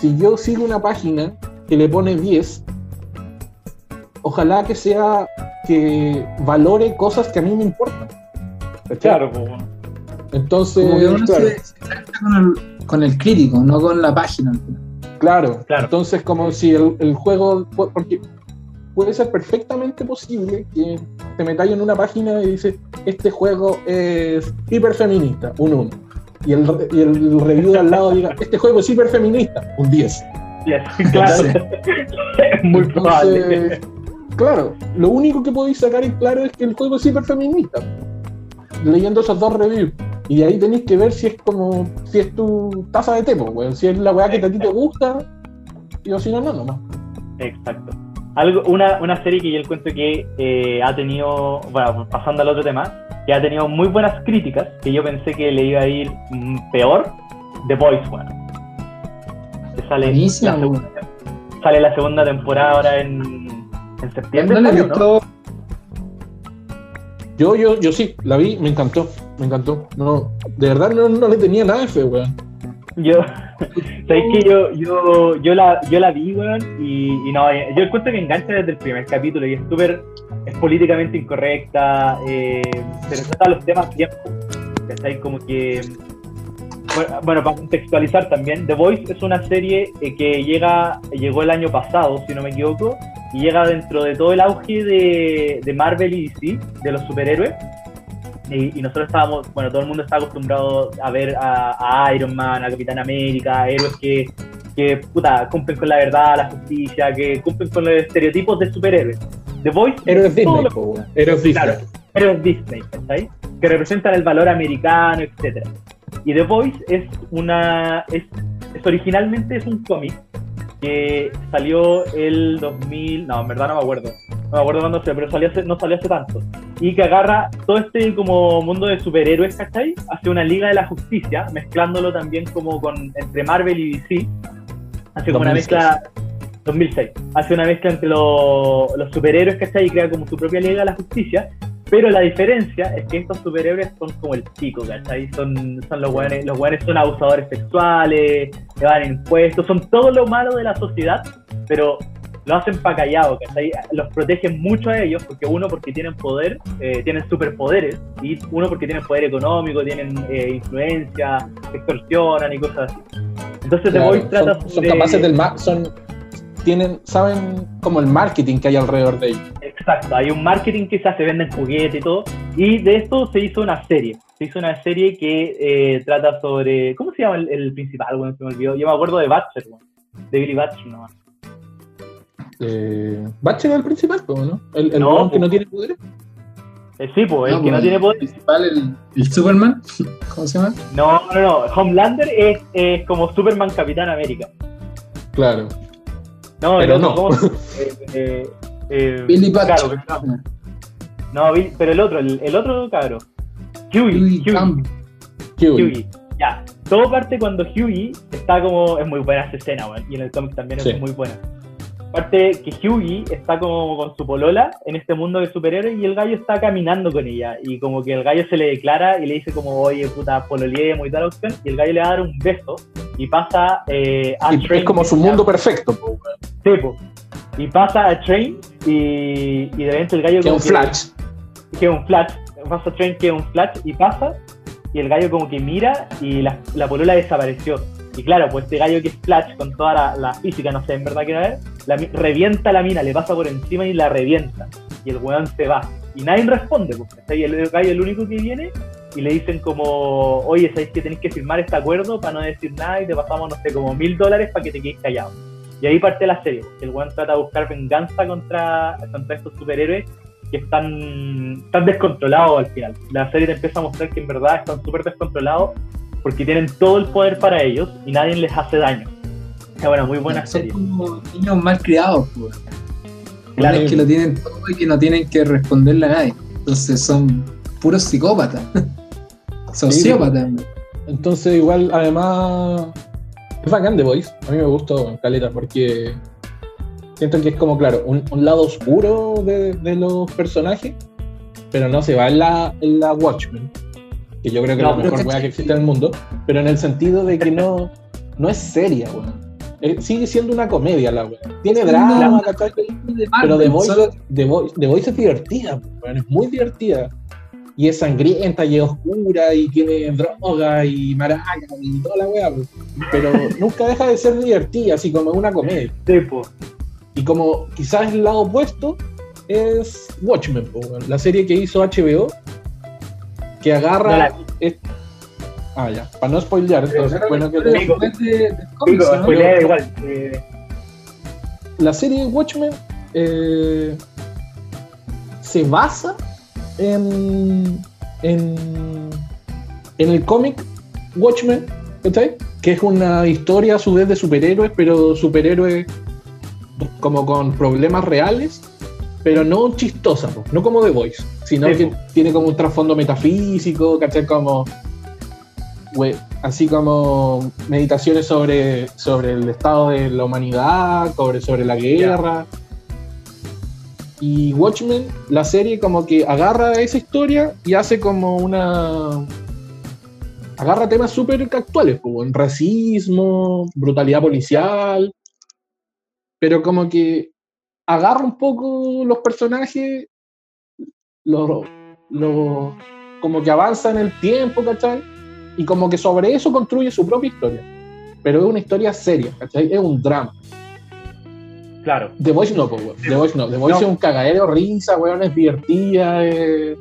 si yo sigo una página que le pone 10, ojalá que sea que valore cosas que a mí me importan. Claro, bueno. Entonces, Como que uno claro, se, se trata con el, con el crítico, no con la página. claro, Claro. Entonces, como si el, el juego, porque puede ser perfectamente posible que te metáis en una página y dices, este juego es hiperfeminista, un 1. Y el, y el review de al lado diga, este juego es hiperfeminista, un 10. Yes, claro. Es muy probable. Claro, lo único que podéis sacar en claro es que el juego es hiperfeminista. Leyendo esos dos reviews. Y de ahí tenéis que ver si es como, si es tu taza de té, weón. Si es la weá que a ti te gusta, y o si no, no, nomás. Exacto. Algo, una, una serie que yo encuentro que eh, ha tenido, bueno, pasando al otro tema, que ha tenido muy buenas críticas, que yo pensé que le iba a ir mm, peor, The Voice, bueno. Que sale, la weón. segunda, sale la segunda temporada ahora en, en septiembre. Yo, yo, yo sí, la vi, me encantó, me encantó. No, de verdad no, no le tenía nada fe, weón. Yo, sabéis que yo, yo, yo la, yo la vi, weón, y, y no, eh, yo encuentro que engancha desde el primer capítulo y es súper, es políticamente incorrecta, eh, pero trata los temas bien, ¿cachai? Como que, bueno, bueno, para contextualizar también, The Voice es una serie eh, que llega, llegó el año pasado, si no me equivoco, y llega dentro de todo el auge de, de Marvel y DC, de los superhéroes, y, y nosotros estábamos, bueno, todo el mundo está acostumbrado a ver a, a Iron Man, a Capitán América, héroes que, que, puta, cumplen con la verdad, la justicia, que cumplen con los estereotipos de superhéroes. The Voice Héroes Disney. Héroes Disney. Claro, héroes Disney, ¿cachai? Que representan el valor americano, etcétera. Y The Voice es una, es, es originalmente es un cómic que salió el 2000, no, en verdad no me acuerdo, no me acuerdo cuándo fue, pero salió hace- no salió hace tanto. Y que agarra todo este como mundo de superhéroes, ¿cachai? Hace una Liga de la Justicia, mezclándolo también como con entre Marvel y DC. Hace como una 2006. mezcla 2006. Hace una mezcla entre lo- los superhéroes, ¿cachai? Y crea como su propia Liga de la Justicia. Pero la diferencia es que estos superhéroes son como el pico, ¿cachai? Son, son los buenos, los buenos son abusadores sexuales, evaden impuestos, son todo lo malo de la sociedad, pero lo hacen pa' callado, ¿cachai? Los protegen mucho a ellos, porque uno porque tienen poder, eh, tienen superpoderes, y uno porque tienen poder económico, tienen eh, influencia, extorsionan y cosas así. Entonces The Claro, Voice trata son, son sobre- capaces del ma- son tienen saben como el marketing que hay alrededor de ellos. Exacto, hay un marketing que se hace, venden juguetes y todo. Y de esto se hizo una serie. Se hizo una serie que eh, trata sobre. ¿Cómo se llama el, el principal? Bueno, se me olvidó. Yo me acuerdo de Batcher, weón. De Billy Batcher nomás. Eh, Batcher es el principal, ¿no? El, el No, que no tiene poder. Eh, sí, pues, el que no tiene poder. principal, el, el Superman, ¿cómo se llama? No, no, no. Homelander es, es como Superman Capitán América. Claro. No, Pero el otro, no. ¿cómo se- eh, eh, eh, Billy pero no. No, Bill- pero el otro, el, el otro cabro. Huey. Huey Huey. Huey. Ya. Todo parte cuando Hughie está como. Es muy buena esa escena, weón. Y en el cómic también es muy buena. Parte que Hughie está como con su polola en este mundo de superhéroes y el gallo está caminando con ella. Y como que el gallo se le declara y le dice como, oye, puta, pololeemos y tal opción. Y el gallo le va a dar un beso y pasa eh, a Y es como su mundo perfecto. Sí, po. Y pasa a Train y, y de repente el gallo que un flash. que un flash, pasa Train que un flash y pasa y el gallo como que mira y la, la polola desapareció. Y claro, pues este gallo que es flash con toda la, la física, no sé en verdad qué era, la, revienta la mina, le pasa por encima y la revienta. Y el weón se va. Y nadie responde, pues. ¿cachai? Y el, gallo es el único que viene y le dicen como, oye, ¿sabéis que tenéis que firmar este acuerdo para no decir nada y te pasamos, no sé, como mil dólares para que te quedes callado? Y ahí parte la serie, el weón trata de buscar venganza contra, contra estos superhéroes que están, están descontrolados al final. La serie te empieza a mostrar que en verdad están súper descontrolados porque tienen todo el poder para ellos y nadie les hace daño. Es bueno, muy buena Son serie. como niños mal criados, pues. Claro. Que lo tienen todo y que no tienen que responderle a nadie. Entonces son puros psicópatas. Sociópatas. Entonces, igual, además, es bacán The Voice. A mí me gustó Caleta porque siento que es como, claro, un, un lado oscuro de, de los personajes, pero no se va en la, en la Watchmen, que yo creo que No, es la mejor weá que existe en el mundo, pero en el sentido de que no, no es seria, weón. Eh, sigue siendo una comedia la weá. Tiene drama, Pero The Voice, The Voice, The Voice es divertida, es muy divertida. Y es sangrienta y es oscura y tiene droga y maracas y toda la weá. weón. Pero nunca deja de ser divertida, así como una comedia. Y como quizás el lado opuesto es Watchmen, la serie que hizo HBO, que agarra... No la- es- Ah, ya, para no spoilear, entonces, bueno, que Pero te- Pico. después de- de cómics, Pico, ¿no? spoilea igual. eh, la serie Watchmen eh, se basa en, en, en el cómic Watchmen, ¿cachai? Que es una historia a su vez de superhéroes, pero superhéroes como con problemas reales, pero no chistosa, po, no como The Voice, sino Sí, que po. tiene como un trasfondo metafísico, ¿cachai? Como, we- así como meditaciones sobre, sobre el estado de la humanidad, sobre, sobre la guerra. Y Watchmen, la serie como que agarra esa historia y hace como una... Agarra temas súper actuales, como el racismo, brutalidad policial, pero como que agarra un poco los personajes, los, los- como que avanza en el tiempo, ¿cachai? Y como que sobre eso construye su propia historia. Pero es una historia seria, ¿cachai? Es un drama. Claro. The Voice no, pues. The Voice no. The Voice No. es un cagadero, risa, weón, es divertida. eh.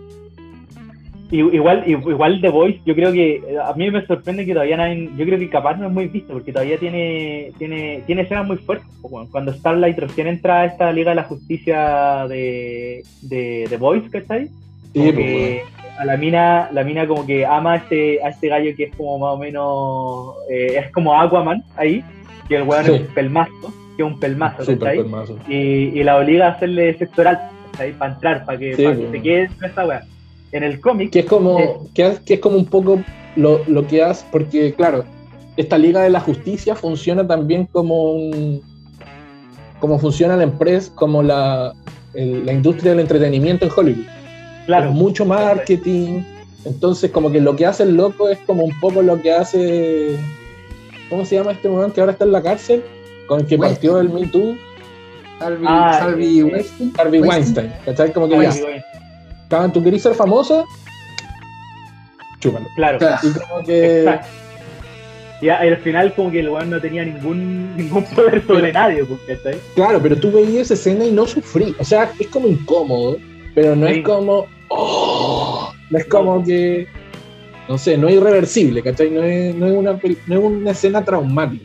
Igual, igual The Voice, yo creo que eh, a mí me sorprende que todavía nadie, yo creo que capaz no es muy visto, porque todavía tiene, tiene, tiene escenas muy fuertes. Cuando Starlight recién entra a esta Liga de la Justicia de, de The Voice, ¿cachai? Sí, pues, a la mina, la mina como que ama a este, a este gallo que es como más o menos, eh, es como Aquaman ahí, que el weón Sí. es pelmazo, que es un pelmazo, y, y la obliga a hacerle sexo oral, ¿cachai? Para entrar, para que, Sí, para que se quede en esa weá. En el cómic, Que es como, Eh. que, es- que es como un poco lo, lo que hace, porque claro, esta Liga de la Justicia funciona también como un, como funciona la empresa, como la, el- la industria del entretenimiento en Hollywood. claro, mucho marketing. Entonces, como que lo que hace el loco es como un poco lo que hace. ¿Cómo se llama este momento que ahora está en la cárcel? Con el que partió el Me Too. Harvey, Ah, Harvey eh, Weinstein. Harvey Weinstein. ¿cachai? Como que Ay, ya, cabrón, ¿tú querés ser famosa? Chúpalo. Claro. Claro. Y como que, Exacto. Y al final como que el weón no tenía ningún, ningún poder sobre nadie, pues, ¿cachai? claro, pero tú veías esa escena y no sufrí. O sea, es como incómodo, pero no Sí. es como, oh, no es como que, no sé, no es irreversible, ¿cachai? No es, no es, una, no es una escena traumática.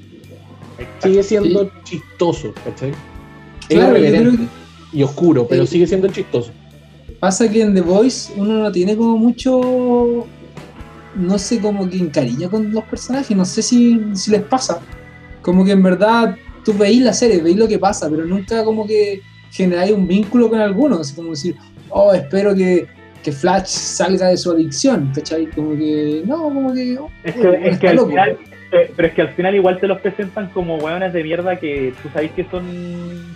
Sigue siendo chistoso, ¿cachai? Claro, que y oscuro, pero sigue siendo chistoso. pasa que en The Voice uno no tiene como mucho. No sé, como que encariña con los personajes. No sé si, si les pasa. Como que en verdad tú veis la serie, veis lo que pasa, pero nunca como que generáis un vínculo con alguno. Así como decir, oh, espero que, que Flash salga de su adicción, ¿cachai? Como que. No, como que. oh, Es que, es que al final, eh, pero es que al final igual te los presentan como hueones de mierda que tú sabes que son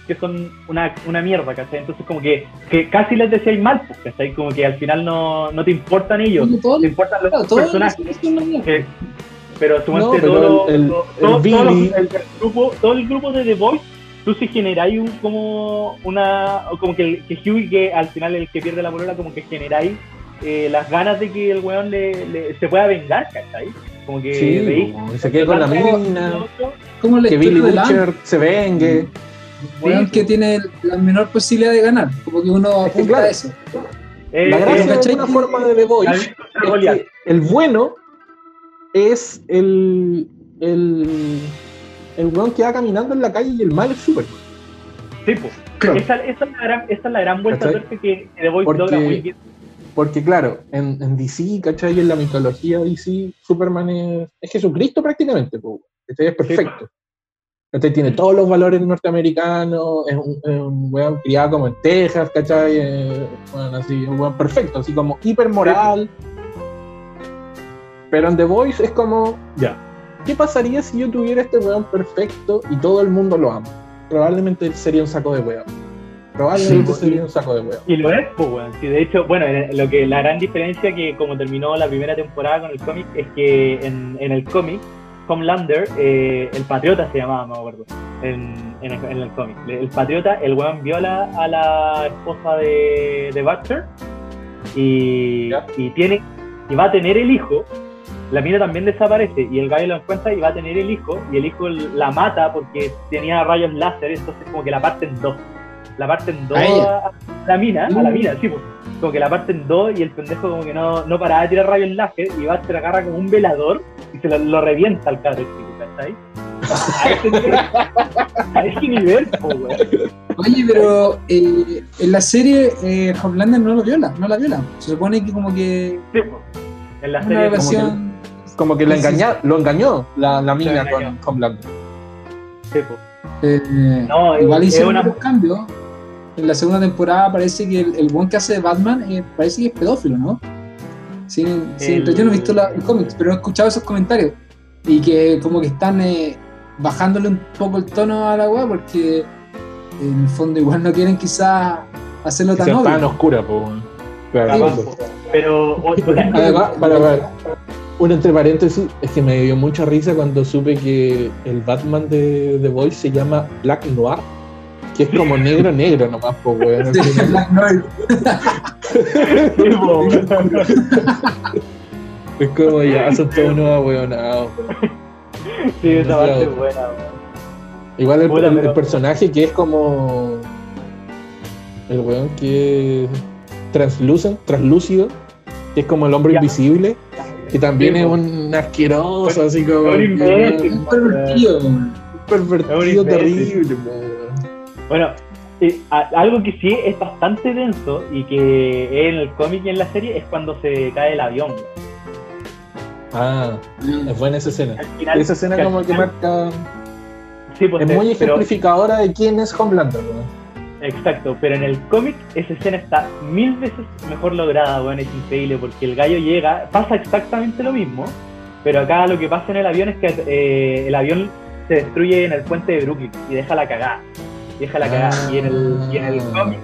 que son una, una mierda, ¿cachai? Entonces como que, que casi les decíais mal, pues, ¿cachai? Como que al final no, no te importan ellos, todo- te importan los claro, personajes. que- pero No, todo, el- el- todo- el todo- todos los- Billy- el, el grupo, todo el grupo de The Voice, tú sí generáis un, como una, como que, el, que Hughie, que al final el que pierde la polola, como que generáis eh, las ganas de que el weón le, le- se pueda vengar, ¿cachai? Como que Sí, veis- y se quede con la mina, que Billy de Butcher se vengue. weón, Sí, que tiene la menor posibilidad de ganar. Como que uno Es que apunta claro. a eso. eh, La eh, gracia de ¿cachai? alguna forma de The Voice es que el bueno es el, el, el weón que va caminando en la calle y el mal es Superman. Sí, pues. Claro. Esa, esa es la gran, esa es la gran vuelta de que, que The Voice Porque- logra muy bien. Porque claro, en, en DC, ¿cachai? En la mitología DC, Superman es, es Jesucristo prácticamente, ¿cachai? Es perfecto. ¿cachai? Tiene todos los valores norteamericanos, es un, es un weón criado como en Texas, ¿cachai? Eh, bueno, así, un weón perfecto, así como hipermoral. Pero en The Voice es como, ya, ¿qué pasaría si yo tuviera este weón perfecto y todo el mundo lo ama? Probablemente sería un saco de weón. Probablemente Sí. sería un saco de weón. Y lo es, pues, weón. Sí, de hecho, bueno, en- lo que la gran diferencia que como terminó la primera temporada con el cómic es que en, en el cómic, Homelander, eh, el patriota se llamaba, no me acuerdo, en, en el, en el cómic. El patriota, el weón viola a la esposa de, de Butcher y, Ya. y tiene y va a tener el hijo. La mina también desaparece y el gallo lo encuentra y va a tener el hijo y el hijo la mata porque tenía rayos láser, entonces como que la parten dos. La parten dos ¿A la mina, a la mina, sí, pues. Como que la parten dos y el pendejo como que no, no paraba de tirar rayos láser y va, se la agarra como un velador y se lo, lo revienta al cabro chico, ¿cachai? A ese nivel, a ese nivel, po. Oye, pero eh, en la serie eh, Homelander no lo viola, no la viola. Se supone que como que Sí. En la una serie como relación... Como que la Sí, sí, engaña, lo engañó la, la mina engañó. con Homelander. que- sí, eh, No, igual es hicieron una- unos cambios. En la segunda temporada parece que el, el buen que hace de Batman eh, parece que es pedófilo, ¿no? Sí, sí, El- yo no he visto la, el cómic, pero he escuchado esos comentarios. Y que como que están eh, bajándole un poco el tono a la weá porque en el fondo igual no quieren quizás hacerlo Que tan obvio. tan oscura, po. Claro, sí. Pero, Además, para, para, un entre paréntesis, es que me dio mucha risa cuando supe que el Batman de The Voice se llama Black Noir, que es como negro negro nomás, po, weón. Sí. Es como ya, son todos unos ahueonados. Sí, esa parte es buena, weón. Igual el, el- pero- el personaje que es como el weón que es translucent, translúcido, que es como el hombre Ya. invisible, que también Sí, es un asqueroso, así como un. Un pervertido. un pervertido terrible, po, weón. Bueno, eh, a- algo que sí es bastante denso y que en el cómic y en la serie es cuando se cae el avión. Ah, es buena esa escena. Final, Esa escena que como que marca. sí, pues, Es muy pero- ejemplificadora de quién es Homelander, weón. Exacto, pero en el cómic esa escena está mil veces mejor lograda, weón, es increíble, porque el gallo llega, pasa exactamente lo mismo, pero acá lo que pasa en el avión es que eh, el avión se destruye en el puente de Brooklyn y deja la cagada, deja la cagada, y en el, y en el Ah. cómic,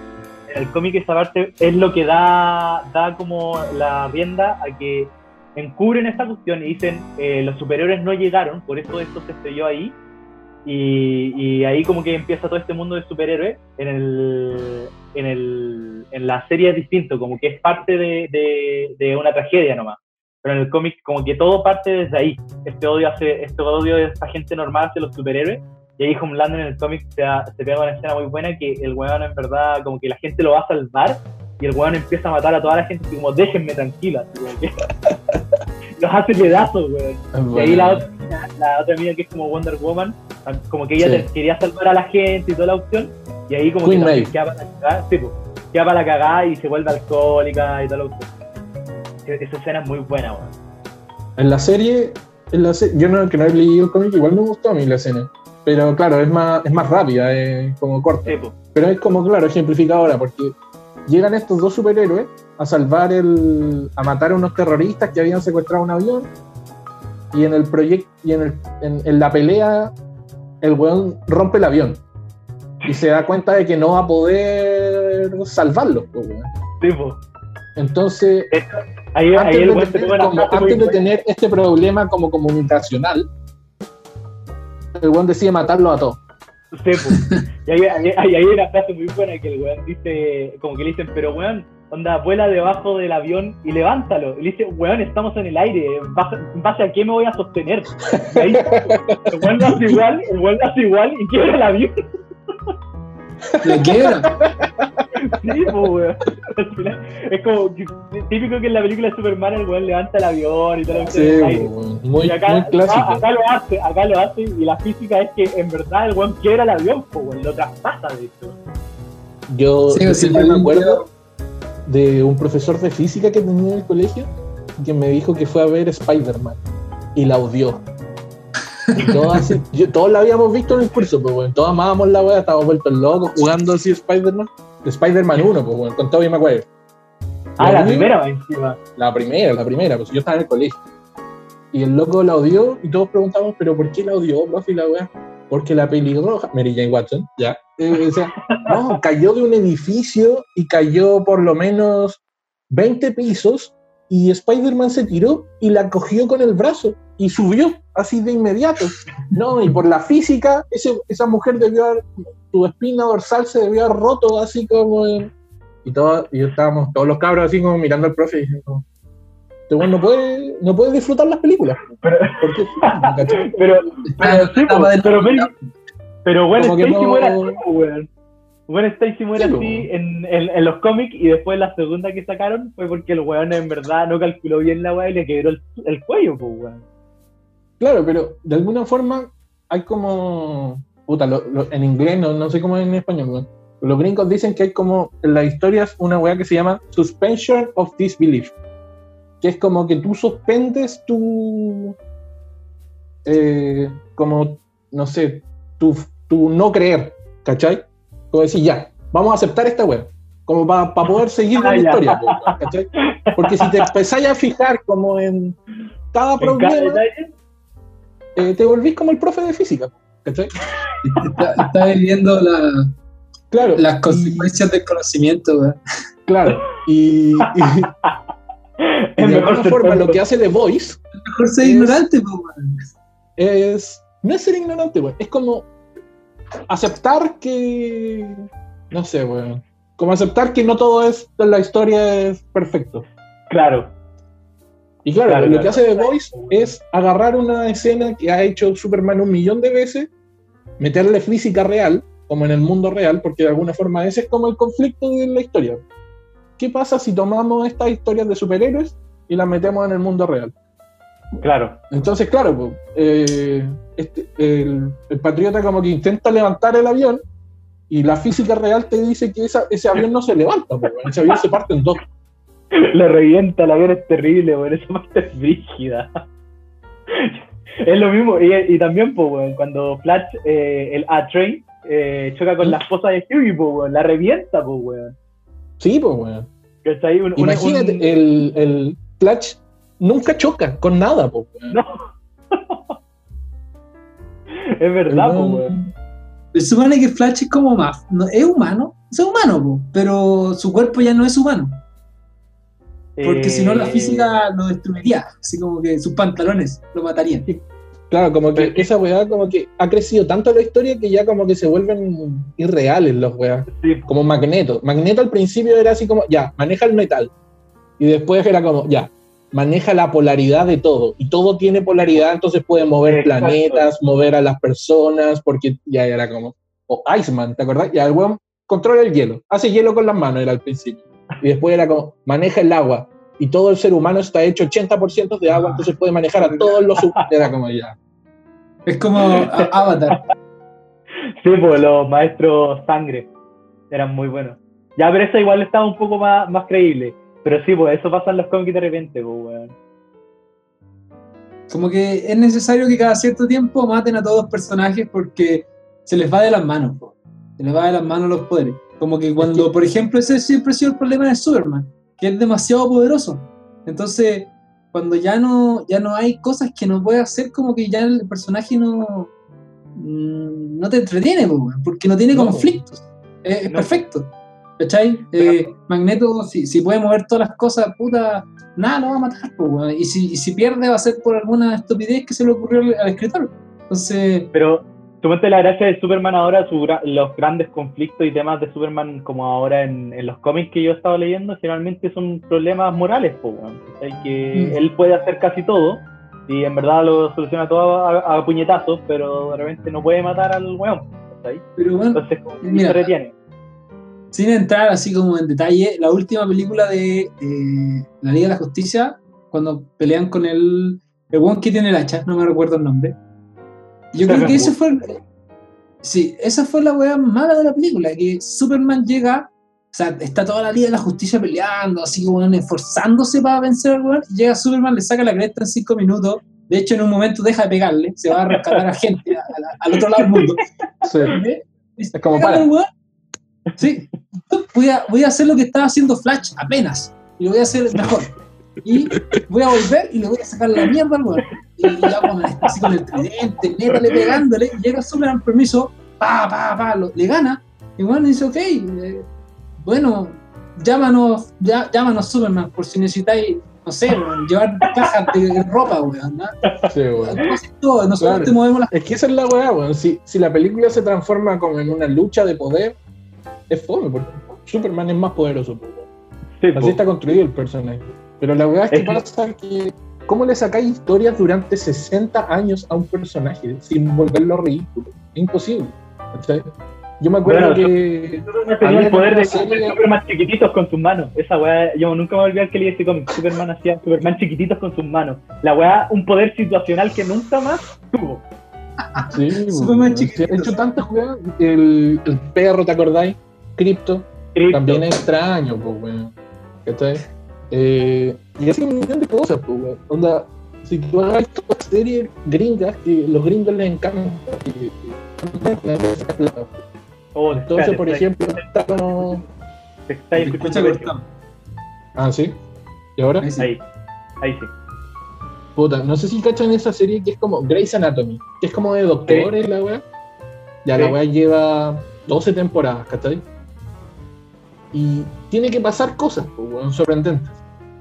en el cómic esa parte es lo que da, da como la rienda a que encubren esta cuestión y dicen eh, los superiores no llegaron, por eso esto se estrelló ahí, Y, y ahí como que empieza todo este mundo de superhéroes. En, el, en, el, en la serie es distinto, como que es parte de, de, de una tragedia nomás. Pero en el cómic como que todo parte desde ahí. Este odio, hace, este odio de esta gente normal hacia los superhéroes. Y ahí Homelander en el cómic se, se pega una escena muy buena que el weón en verdad como que la gente lo va a salvar y el weón empieza a matar a toda la gente como déjenme tranquila. que- los hace pedazos, weón. Y ahí la otra, la otra amiga que es como Wonder Woman, como que ella Sí. quería salvar a la gente y toda la opción, y ahí como Queen que queda para la cagada, sí, pues, queda para la cagada y se vuelve alcohólica y toda la opción. E- Esa escena es muy buena, weón. En la serie, en la se- yo no, que no he leído el cómic, igual me gustó a mí la escena. Pero claro, es más, es más rápida, es como corta. Sí, pues. Pero es como, claro, ejemplificadora, porque llegan estos dos superhéroes a salvar el. a matar a unos terroristas que habían secuestrado un avión. Y en el proyecto. y en, el, en, en la pelea, el weón rompe el avión. Y se da cuenta de que no va a poder salvarlo, po, weón. Sí, pues. Entonces, Ahí, antes, de tener, como- antes de tener este problema como comunicacional, el weón decide matarlo a todos. Sí, pues. Y ahí, hay una frase muy buena que el weón dice, como que le dicen, pero weón, onda, vuela debajo del avión y levántalo. Y le dice, weón, estamos en el aire, ¿en base, a qué me voy a sostener? Y ahí, el weón lo hace igual, el weón lo hace igual y quiebra el avión. Le quiebra. Sí, pues, weón. Al final, Es como que- típico que en la película de Superman el weón levanta el avión y todo lo que Sí, muy, Y acá, muy clásico. acá- acá lo hace, acá lo hace, y la física es que en verdad el weón quiebra el avión, pues, weón, lo traspasa de hecho. Yo, Sí, yo sí, siempre sí, me acuerdo de un profesor de física que tenía en el colegio que me dijo que fue a ver Spider-Man y la odió. Y todos, así- yo- todos la habíamos visto en el curso, pues bueno, todos amábamos la wea, estábamos vueltos locos jugando así Spider-Man. Spider-Man 1, pues bueno, con Tobey Maguire. Ah, la primera encima. La primera, la primera, pues yo estaba en el colegio. Y el loco la odió y todos preguntamos, ¿pero por qué la odió, profe, y la wea? Porque la pelirroja, Mary Jane Watson, ya. eh, o sea, no, cayó de un edificio y cayó por lo menos 20 pisos y Spider-Man se tiró y la cogió con el brazo y subió así de inmediato. No, y por la física, ese- esa mujer debió haber, su espina dorsal se debió haber roto así como en- y, todo, y estábamos todos los cabros así como mirando al profe y diciendo, este weón no puede, no puede disfrutar las películas. Pero, Porque, pero, pero, sí, pero, pero, pero bueno, Como que Stacy no- muere así, pues, weón. Bueno, Stacy muere Sí, así pues. en, en, en los cómics y después la segunda que sacaron fue porque el weón en verdad no calculó bien la weá y le quebró el, el cuello, pues, weón. Claro, pero de alguna forma hay como. Puta, lo- lo- en inglés, no, no sé cómo es en español. Los gringos dicen que hay como en las historias una weá que se llama suspension of disbelief. Que es como que tú suspendes tu. eh, como, no sé, tu, tu no creer, ¿cachai? Como decir, ya, vamos a aceptar esta weá. Como para poder seguir con Ah, la ya. historia, ¿cachai? Porque si te empezáis a fijar como en cada En cada problema, eh, te volvís como el profe de física, ¿cachai? Está, está viviendo la- Claro. las y- consecuencias del conocimiento, claro. Y, y- y es de mejor alguna forma lo que hace The Voice Mejor ser Es- ignorante, pues, es. No es ser ignorante, güey. Es como aceptar que. No sé, güey. Como aceptar que no todo es. La historia es perfecto. Claro, Y claro, Claro, lo que hace The Voice es agarrar una escena que ha hecho Superman un millón de veces, meterle física real, como en el mundo real, porque de alguna forma ese es como el conflicto de la historia. ¿Qué pasa si tomamos estas historias de superhéroes y las metemos en el mundo real? claro. Entonces, claro, pues, eh, este- el, el patriota como que intenta levantar el avión y la física real te dice que esa- ese avión no se levanta, pues, ese avión se parte en dos. Le revienta, la avión es terrible, weón. Esa parte es rígida. es lo mismo. Y, y también, pues, weón, cuando Flash, eh, el A-Train, eh, choca con la esposa de Hughie, pues, weón. La revienta, pues, weón. Sí, pues, weón. ¿Cachai? Un- una- Imagínate, un- el, el Flash nunca choca con nada, po, weón. No. es verdad, pues, weón- weón. Se supone que Flash es como más. no- es humano, es humano, po, pero su cuerpo ya no es humano. Porque si no, la Eh, física lo destruiría. Así como que sus pantalones lo matarían. Claro, como que Pero- esa weá como que ha crecido tanto la historia que ya como que se vuelven irreales los weá. Sí, Como Magneto. Magneto al principio era así como, ya, maneja el metal. Y después era como, ya, maneja la polaridad de todo. Y todo tiene polaridad, entonces puede mover Exacto. planetas, mover a las personas, porque ya era como, o Iceman, ¿te acordás? Ya el weón controla el hielo, hace hielo con las manos, era al principio. Y después era como, maneja el agua. Y todo el ser humano está hecho 80% de agua, entonces puede manejar a todos los humanos. Era como ya. Es como Avatar. Sí, pues los maestros sangre eran muy buenos. Ya, pero eso igual estaba un poco más, más creíble. Pero sí, pues eso pasa en los cómics de repente, pues, weón. Como que es necesario que cada cierto tiempo maten a todos los personajes porque se les va de las manos, po. se les va de las manos los poderes. Como que cuando, por ejemplo, ese siempre ha sido el problema de Superman, que es demasiado poderoso. Entonces, cuando ya no, ya no hay cosas que no puede hacer, como que ya el personaje no, mm, no te entretiene, porque no tiene No. conflictos. Es, No. perfecto. ¿Cachai? Eh, Magneto, si, si puede mover todas las cosas, puta, nada lo va a matar, po, y, si, y si pierde va a ser por alguna estupidez que se le ocurrió al, al escritor. Entonces, Pero, suponte la gracia de Superman ahora, su los grandes conflictos y temas de Superman, como ahora en, en los cómics que yo he estado leyendo, generalmente son problemas morales, weón. ¿cachai? Que Mm. él puede hacer casi todo. Y en verdad lo soluciona todo a, a puñetazos, pero de repente no puede matar al weón. ¿cachai? pero bueno, Entonces, Mira, se retiene. sin entrar así como en detalle, la última película de eh, La Liga de la Justicia, cuando pelean con el, el one que tiene el hacha, no me recuerdo el nombre. Yo creo que ese fue Sí, esa fue la weá mala de la película, que Superman llega, o sea, está toda la Liga de la Justicia peleando, así como weón, esforzándose para vencer al weón, y llega Superman, le saca la cresta en cinco minutos, de hecho en un momento deja de pegarle, se va a rescatar a gente a- a- al otro lado del mundo. Sí. Es como para. Sí, voy a, voy a hacer lo que estaba haciendo Flash apenas. Y lo voy a hacer mejor. Y voy a volver y le voy a sacar la mierda al weón. Y ya cuando está así con el tridente, métale pegándole, llega Superman, permiso, pa, pa, pa, lo- le gana. Y bueno, dice, ok, eh, bueno, llámanos, ya, llámanos Superman, por si necesitáis, no sé, weón, llevar cajas de ropa, weón. ¿no? Sí, weón. Tú haces todo, nosotros Claro. te movemos las Es que esa es la weá, weón. Si, si la película se transforma como en una lucha de poder, es fome, porque Superman es más poderoso. Sí, Así po. está construido el personaje. Pero la weá es que Es que- pasa que. ¿Cómo le sacáis historias durante 60 años a un personaje sin volverlo ridículo? Es imposible. ¿cachai? Yo me acuerdo Bueno, que. Superman tenía el poder de serie- Superman chiquititos con sus manos. Esa weá, yo nunca me voy a olvidar que leí este cómic. Superman hacía Superman chiquititos con sus manos. La weá, un poder situacional que nunca más tuvo. Sí, Superman weón. chiquitito. He hecho tantas weas. El, el perro, ¿te acordáis? Crypto. Cristo. También es extraño, pues, weón. ¿Cachai? Eh, y así un millón de cosas, pues, weón. Onda, si tú hagas todas series gringas, que los gringos les encanta. que- Oh, Entonces, espérate, por espérate, ejemplo, está como. te está escuchando. Ah, sí. ¿Y ahora? Ahí sí. Ahí, ahí sí. Puta, no sé si cachan esa serie que es como Grey's Anatomy, que es como de doctores la weá. Ya la weá lleva 12 temporadas, ¿cachai? Y tiene que pasar cosas, pues, sorprendentes.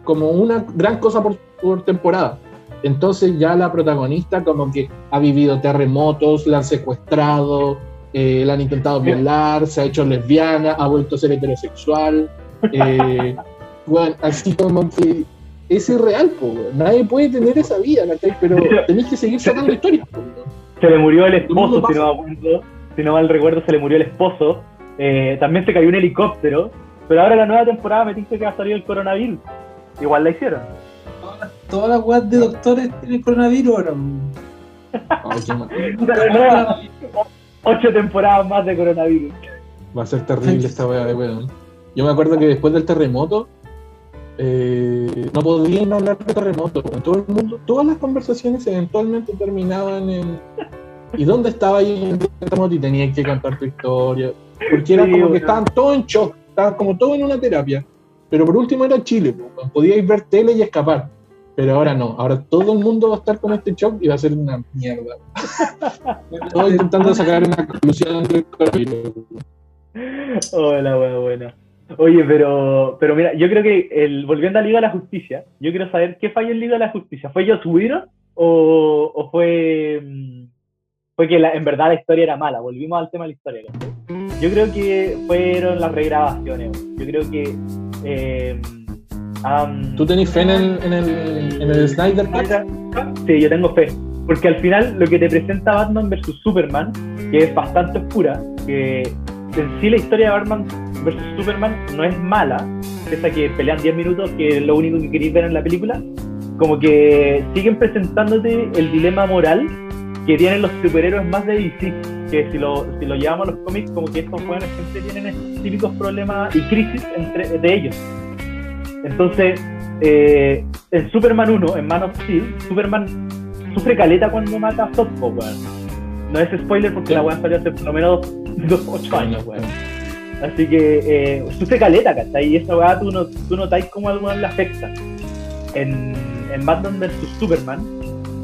Como una gran cosa por, por temporada. Entonces ya la protagonista como que ha vivido terremotos, la han secuestrado, eh, la han intentado violar, se ha hecho lesbiana, ha vuelto a ser heterosexual. eh, weón, así como que es irreal, po, weón. nadie puede tener esa vida. Pero tenéis que seguir sacando historias. po, weón. Se le murió el esposo, si no mal recuerdo, se le murió el esposo. Eh, también se cayó un helicóptero. Pero ahora la nueva temporada me dice que va a salir el coronavirus. Igual la hicieron. Todas las weas de doctores tienen coronavirus ahora. Ocho temporadas más de coronavirus. Va a ser terrible esta weá de weón. Yo me acuerdo que después del terremoto, eh, no podían hablar de terremoto. Todo el mundo, todas las conversaciones eventualmente terminaban en. ¿Y dónde estaba ahí el terremoto? Y tenías que contar tu historia. Porque era Sí, como que estaban todos en shock, estaban como todos en una terapia. Pero por último era Chile, podíais ver tele y escapar. Pero ahora no, ahora todo el mundo va a estar con este shock y va a ser una mierda. Todos intentando sacar una conclusión del coronavirus. Hola, wea buena. Oye, pero, pero mira, yo creo que el, volviendo a Liga de la Justicia, yo quiero saber qué falló en Liga de la Justicia. ¿Fue Joss Whedon o, o fue, mm, fue que la- en verdad la historia era mala. Volvimos al tema de la historia. Yo creo que fueron las regrabaciones. Yo creo que. eh, am- ¿Tú tenés fe en el, en el, en el Snyder Cut? Sí, yo tengo fe. Porque al final lo que te presenta Batman vs Superman, que es bastante oscura, que en sí la historia de Batman vs Superman no es mala, esa que pelean 10 minutos, que es lo único que queréis ver en la película, como que siguen presentándote el dilema moral que tienen los superhéroes más de DC, que si lo, si lo llevamos a los cómics, como que estos jóvenes siempre tienen típicos problemas y crisis entre, de ellos. Entonces, eh, en Superman 1, en Man of Steel, Superman sufre caleta cuando mata a Zodpo, weón. No es spoiler porque Sí. la weá salió hace por lo menos 8 años, weón. Así que eh, sufre caleta. Y esa weá tú, no, tú notáis cómo le afecta. En, en Batman vs Superman,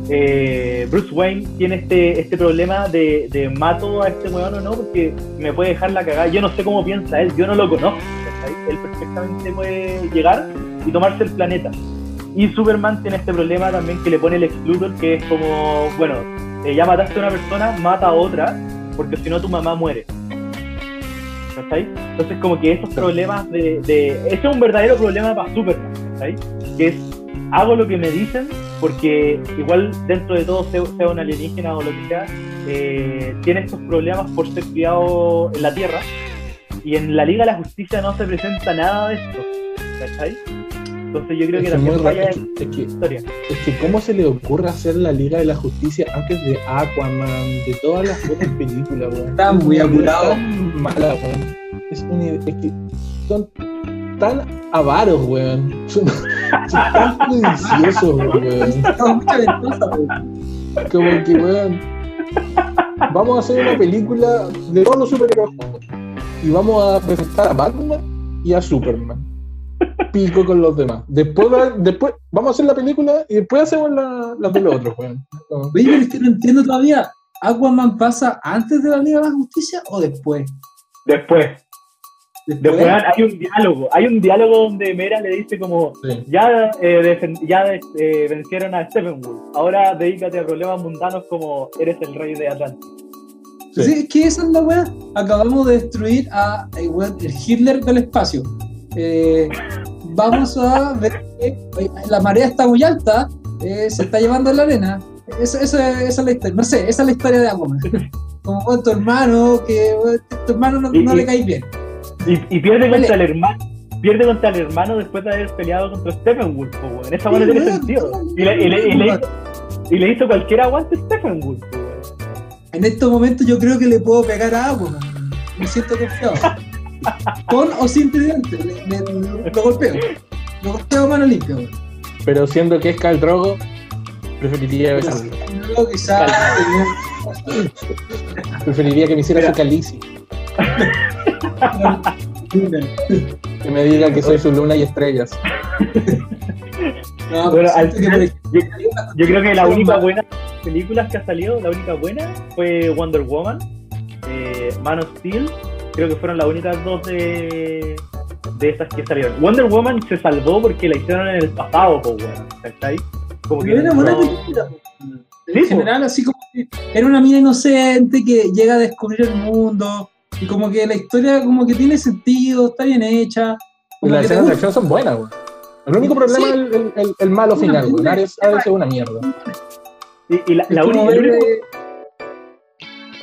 eh, Bruce Wayne tiene este, este problema de, de mato a este weón o no, porque me puede dejar la cagada. Yo no sé cómo piensa él, yo no lo conozco. Él perfectamente puede llegar y tomarse el planeta. Y Superman tiene este problema también que le pone el ex Luthor, que es como, bueno, eh, ya mataste a una persona, mata a otra, porque si no tu mamá muere. Entonces como que esos problemas de, de... Ese es un verdadero problema para Superman. Que es, hago lo que me dicen, porque igual dentro de todo, sea, sea un alienígena o lo que sea, eh, tiene estos problemas por ser criado en la Tierra, y en la Liga de la Justicia no se presenta nada de esto, ¿cachai? Entonces yo creo que Es que también falla es en que- es que la historia. Es que cómo se le ocurre hacer la Liga de la Justicia antes de Aquaman, de todas las otras películas, weón. Está Es muy apurado. mala, weón. Es, una idea- es que son tan avaros, weón. Son, son tan codiciosos, weón. Como que, weón. Vamos a hacer una película de todos los superhéroes. Y vamos a presentar a Batman y a Superman. Pico con los demás. Después, va- después vamos a hacer la película y después hacemos la, la de los otros, weón. Oye, pero es que no entiendo todavía. ¿Aquaman pasa antes de la Liga de la Justicia o después? Después, Después. hay un diálogo, hay un diálogo donde Mera le dice como, Sí. ya, eh, ya eh, vencieron a Steppenwolf, ahora dedícate a problemas mundanos como eres el rey de Atlantis. Sí. Sí, es que esa es la weá. Acabamos de destruir a eh, weón, el Hitler del espacio. Eh, vamos a ver que la marea está muy alta, eh, se está llevando la arena. Esa, esa- esa es la historia. No sé, esa es la historia de Aquaman. Como con tu hermano, que tu hermano no, no le cae bien. Y, y pierde Vale. contra el hermano. Pierde contra el hermano después de haber peleado contra Steppenwolf, weón. Esa weá no tiene weón, sentido. Y le, y le- y le no, hizo, y le hizo cualquier aguante a Steppenwolf, weón. En estos momentos yo creo que le puedo pegar a Aquaman. Me siento confiado. Con o sin tridente. Lo golpeo. Lo golpeo a mano limpia. weón. Pero siendo que es Khal Drogo, preferiría besarlo. Preferiría que me hiciera su calici. Que me diga que soy su luna y estrellas. No, Bueno, pero al final- Yo, yo creo que la única buena películas que ha salido, la única buena fue Wonder Woman, eh, Man of Steel, creo que fueron las únicas dos de, de esas que salieron. Wonder Woman se salvó porque la hicieron en el pasado, po, weón, ¿cachai? Como que Pero era buena no- película. En general, así como que era una mina inocente que llega a descubrir el mundo y como que la historia como que tiene sentido, está bien hecha. Y Como las escenas de acción son buenas, güey. El único problema Sí. es el, el- el- el malo Una final, güey. Ares, Ares es una mierda. Y, y la, la única- único- eh,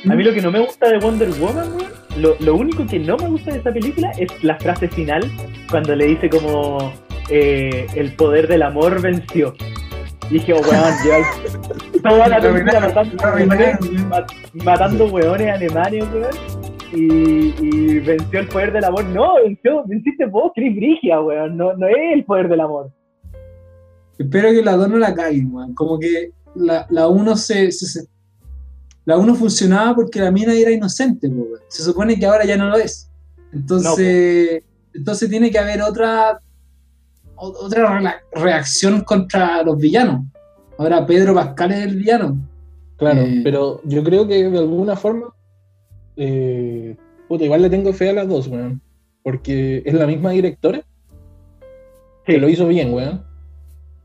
a mí lo que no me gusta de Wonder Woman, weón, lo, lo único que no me gusta de esta película es la frase final cuando le dice como eh, el poder del amor venció. Y dije, oh, weón, lleva toda la película matando, matando weones alemanes, weón. Y, y venció el poder del amor. No, venció, venciste vos, Chris Brigia, weón. No, no es el poder del amor. Espero que las dos no la caguen, weón. Como que la, la uno se, se- se- La uno funcionaba porque la mina era inocente, weón. Se supone que ahora ya no lo es. Entonces. Entonces tiene que haber otra. otra reacción contra los villanos. Ahora Pedro Pascal es el villano. Claro, Eh. pero yo creo que de alguna forma. Eh, puta, igual le tengo fe a las dos, weón. Porque es la misma directora que lo hizo bien, weón.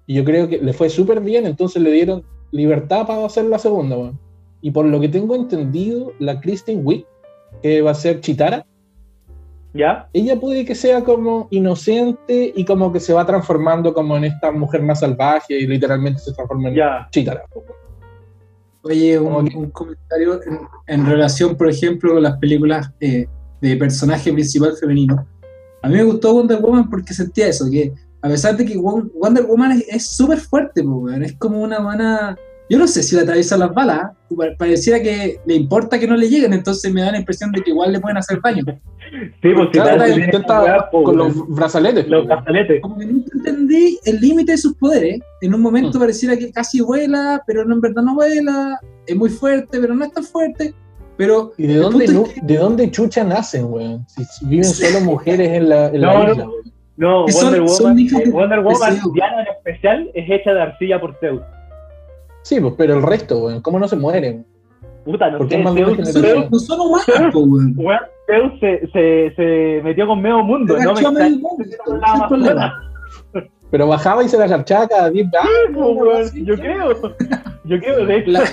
Y yo creo que le fue súper bien, entonces le dieron libertad para hacer la segunda, weón. Y por lo que tengo entendido, la Kristen Wiig, que va a ser Chitara, ¿Ya? ella puede que sea como inocente y como que se va transformando como en esta mujer más salvaje y literalmente se transforma en Ya. Chitara. Oye, un, que- un comentario en, en relación, por ejemplo, con las películas eh, de personaje principal femenino. A mí me gustó Wonder Woman porque sentía eso, que a pesar de que Won- Wonder Woman es- súper fuerte, es como una mana... Yo no sé si le atraviesan las balas, pa- pareciera que le importa que no le lleguen, entonces me da la impresión de que igual le pueden hacer daño. Sí, pues Claro, intenta po, con los brazaletes. los po. brazaletes. Como que nunca entendí el límite de sus poderes. En un momento Mm. pareciera que casi vuela, pero no en verdad no vuela. Es muy fuerte, pero no es tan fuerte. Pero ¿Y de dónde, que- de dónde chucha nacen, weón? Si viven solo mujeres en la, en No, la isla, son- Wonder son Woman, eh, Wonder de Woman. Diana en especial, es hecha de arcilla por Zeus. Sí, pues, pero el resto, weón, ¿cómo no se mueren? Puta, no sé, es Zeus, no son, no son humanas, po, weón. weón, Zeus se, se, se metió con medio mundo, Se no me mundo, es. Pero bajaba y se la garchaba cada 10 Sí, años. pues, weón, Yo creo, yo creo, de hecho, La-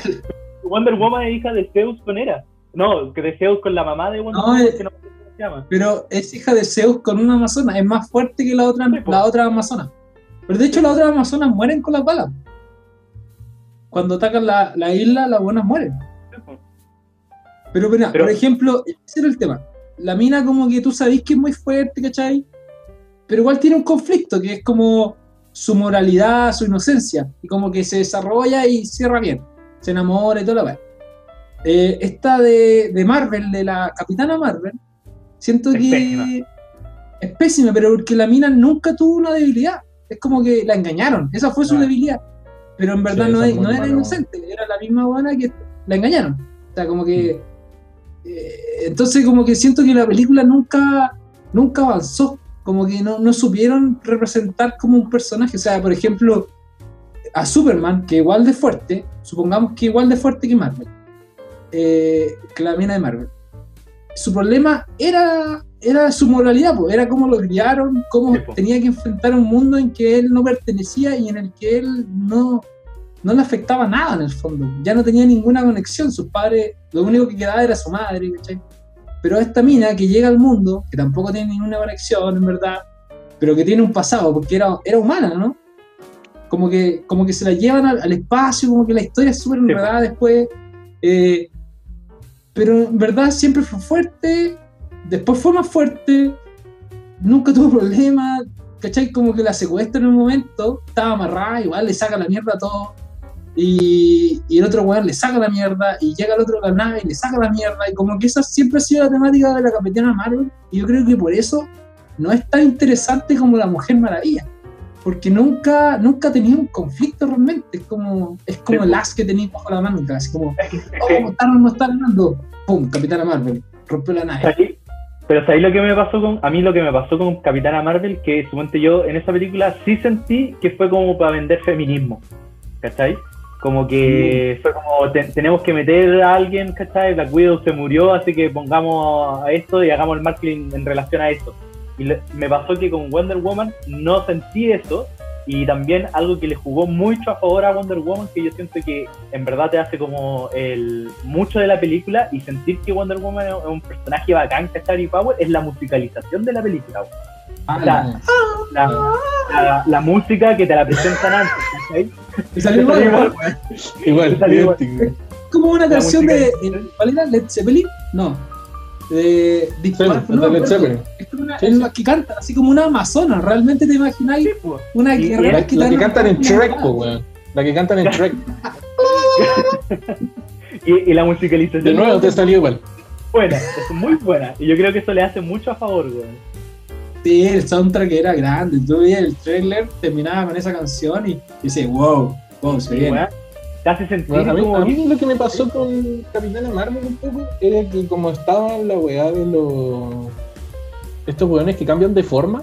Wonder Woman es hija de Zeus con Hera. No, que de Zeus con la mamá de Wonder No, Woman, eh, que no sé cómo se llama. pero es hija de Zeus con una amazona. Es más fuerte que la otra, Sí, la otra amazona. Pero de hecho, las otras amazonas mueren con las balas. Cuando atacan la, la isla, las buenas mueren. Pero, por ejemplo, ese era el tema. La mina como que tú sabés que es muy fuerte, ¿cachai? Pero igual tiene un conflicto, que es como su moralidad, su inocencia, y como que se desarrolla y cierra bien. Se enamora y toda la weá. Eh, esta de, de Marvel, de la Capitana Marvel, siento Es que pésima. es pésima, pero porque la mina nunca tuvo una debilidad. Es como que la engañaron, esa fue su debilidad. Pero en verdad Sí, no, es- era inocente, era la misma buena que la engañaron. O sea, como que. eh, entonces, como que siento que la película nunca, nunca avanzó. Como que no, no supieron representar como un personaje. O sea, por ejemplo, a Superman, que igual de fuerte, supongamos que igual de fuerte que Marvel, eh, que la mina de Marvel. Su problema era, era su moralidad, pues, era cómo lo criaron, cómo Sí, tenía que enfrentar un mundo en que él no pertenecía y en el que él no, no le afectaba nada en el fondo. Ya no tenía ninguna conexión. Sus padres, lo único que quedaba era su madre, ¿cachai? Pero esta mina que llega al mundo, que tampoco tiene ninguna conexión, en verdad, pero que tiene un pasado, porque era, era humana, ¿no? Como que, como que se la llevan al, al espacio, como que la historia es súper Sí, enredada después. eh, pero en verdad siempre fue fuerte, después fue más fuerte, nunca tuvo problemas, ¿cachai? Como que la secuestra en un momento, estaba amarrada, igual le saca la mierda a todo. Y, y el otro weón le saca la mierda, y llega el otro a la nave y le saca la mierda, y como que esa siempre ha sido la temática de la Capitana Marvel, y yo creo que por eso no es tan interesante como la Mujer Maravilla, porque nunca, nunca tenía un conflicto realmente, es como, es como el po. as que tenía bajo la manga, así como, oh, Thanos no está ganando, pum, Capitana Marvel, rompió la nave. Pero ¿sabéis lo que me pasó con, a mí lo que me pasó con Capitana Marvel? Que suponte yo en esa película sí sentí que fue como para vender feminismo, ¿cachai? Como que fue como, te- tenemos que meter a alguien, ¿cachai? Black Widow se murió, así que pongamos a esto y hagamos el marketing en relación a esto. Y le- me pasó que con Wonder Woman no sentí eso, y también algo que le jugó mucho a favor a Wonder Woman, que yo siento que en verdad te hace como el mucho de la película y sentir que Wonder Woman es un personaje bacán, ¿cachai? Y Power, es la musicalización de la película. Ah, la- La, la, la música que te la presentan antes, ¿cachai? y salió igual, igual. Igual, igual. idéntico. como una canción de. ¿Cuál era? ¿Led Zeppelin? No. De. Deep Sí, Purple, es no una, Sí, sí. que canta, así como una amazona. ¿Realmente te imagináis Sí, pues. una guerrera La, la que cantan en Shrek. La que cantan en Shrek. Y, y la musicalización De nuevo te salió igual. buena, es muy buena. Y yo creo que eso le hace mucho a favor, weón. Sí, el soundtrack era grande. Tú veías el trailer, terminaba con esa canción y dices, wow, wow, se viene. Weón, Te hace sentir Bueno, a, mí, como a que- mí lo que me pasó con Capitana Marvel un poco era que como estaba en la weá de los... Estos weones que cambian de forma,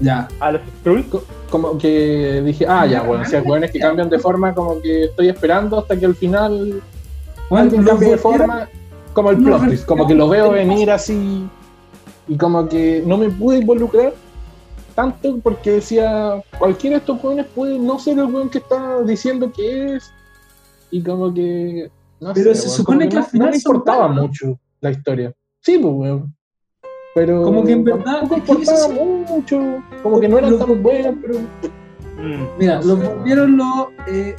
Ya. a los Skrulls. co- como que dije, ah, ya, bueno, si hay weones que cambian de forma, como que estoy esperando hasta que al final Bueno, alguien cambie de forma, como el no plot twist, como que lo veo venir así y como que no me pude involucrar tanto porque decía, cualquiera de estos jóvenes puede no ser el weón que está diciendo que es. Y como que. No Pero sé, se weón, supone que no, al final no importaba mucho la historia. Sí, pues, weón. Pero. Como que en verdad, eso importaba mucho. Como que no eran Lo- tan buenos, pero. Mm. Mira, No los sé. volvieron los, eh,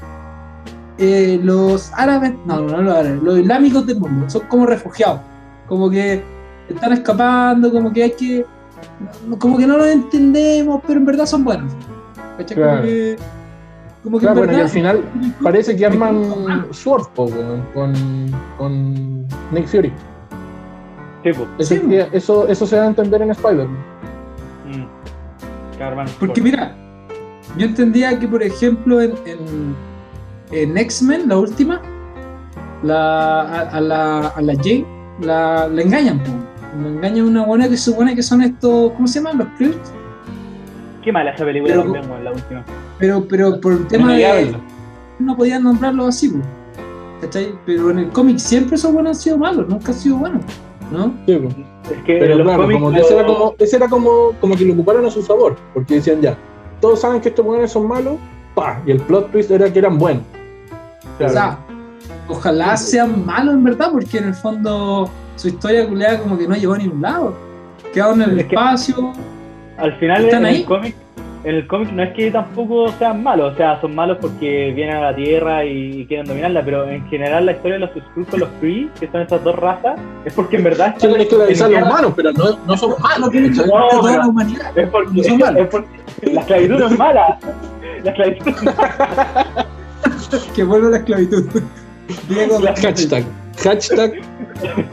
eh, los árabes, no, no los árabes, los islámicos del mundo, son como refugiados, como que están escapando, como que hay que, no- como que no los entendemos, pero en verdad son buenos. ¿Cachai? Claro. Como que, como que Claro, en bueno, y al final parece que arman Sword, weón, con, con Nick Fury. Sí, pues. Eso, Sí. eso, eso se da a entender en Spider-Man. Mm. Porque mira, yo entendía que, por ejemplo, en, en, en X-Men, la última, la, a, a la, a la Jane la, la engañan. po. La engañan una buena que supone que son estos, ¿cómo se llaman? Los Kree. Qué mala esa película Pero- la última. Pero, pero por el tema de. No podían nombrarlos así, po. ¿cachai? Pero en el cómic siempre esos buenos han sido malos, nunca han sido buenos, ¿no? Sí, po. Es que Pero claro, cómics como que lo- ese era como, ese era como, como que lo ocuparon a su favor, porque decían ya, todos saben que estos buenos son malos, pa, y el plot twist era que eran buenos. O sea, ojalá sean malos en verdad, porque en el fondo su historia culeada como que no llegó a ningún lado. Quedaron en el Es que- espacio. Al final ¿Están en ahí? el cómic, en el cómic no es que tampoco sean malos, o sea, son malos porque vienen a la Tierra y quieren dominarla, pero en general la historia de los Skrulls con los Kree, que son estas dos razas, es porque en verdad quieren están esclavizar a los humanos, pero no, no son malos. No, toda pero- la humanidad. Es porque, No son malos. es porque la esclavitud no es mala. La esclavitud no es mala. Que vuelva la esclavitud. Diego, La- Hashtag, hashtag,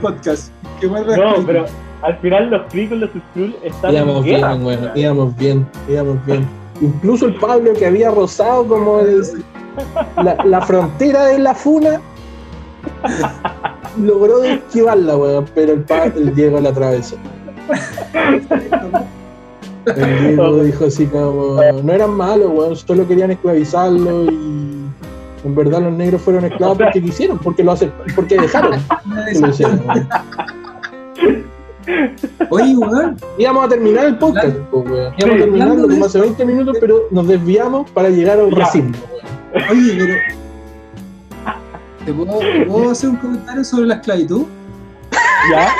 podcast. Que vuelva la No, pero al final los con los Skrulls están íbamos en bien, guerra. bueno, íbamos bien, íbamos bien. Incluso el Pablo que había rozado como el- la, la frontera de la funa, logró esquivarla, weón, pero el, el Diego la atravesó. El Diego dijo así como, no eran malos, weón, solo querían esclavizarlo y en verdad los negros fueron esclavos porque quisieron, porque lo hacen, porque dejaron. Oye, weón, Íbamos a terminar el podcast, pues, weón. Íbamos a terminarlo como hace 20 minutos, pero nos desviamos para llegar al racismo, weón. oye, pero. ¿Te puedo, te puedo hacer un comentario sobre la esclavitud? ¿Ya?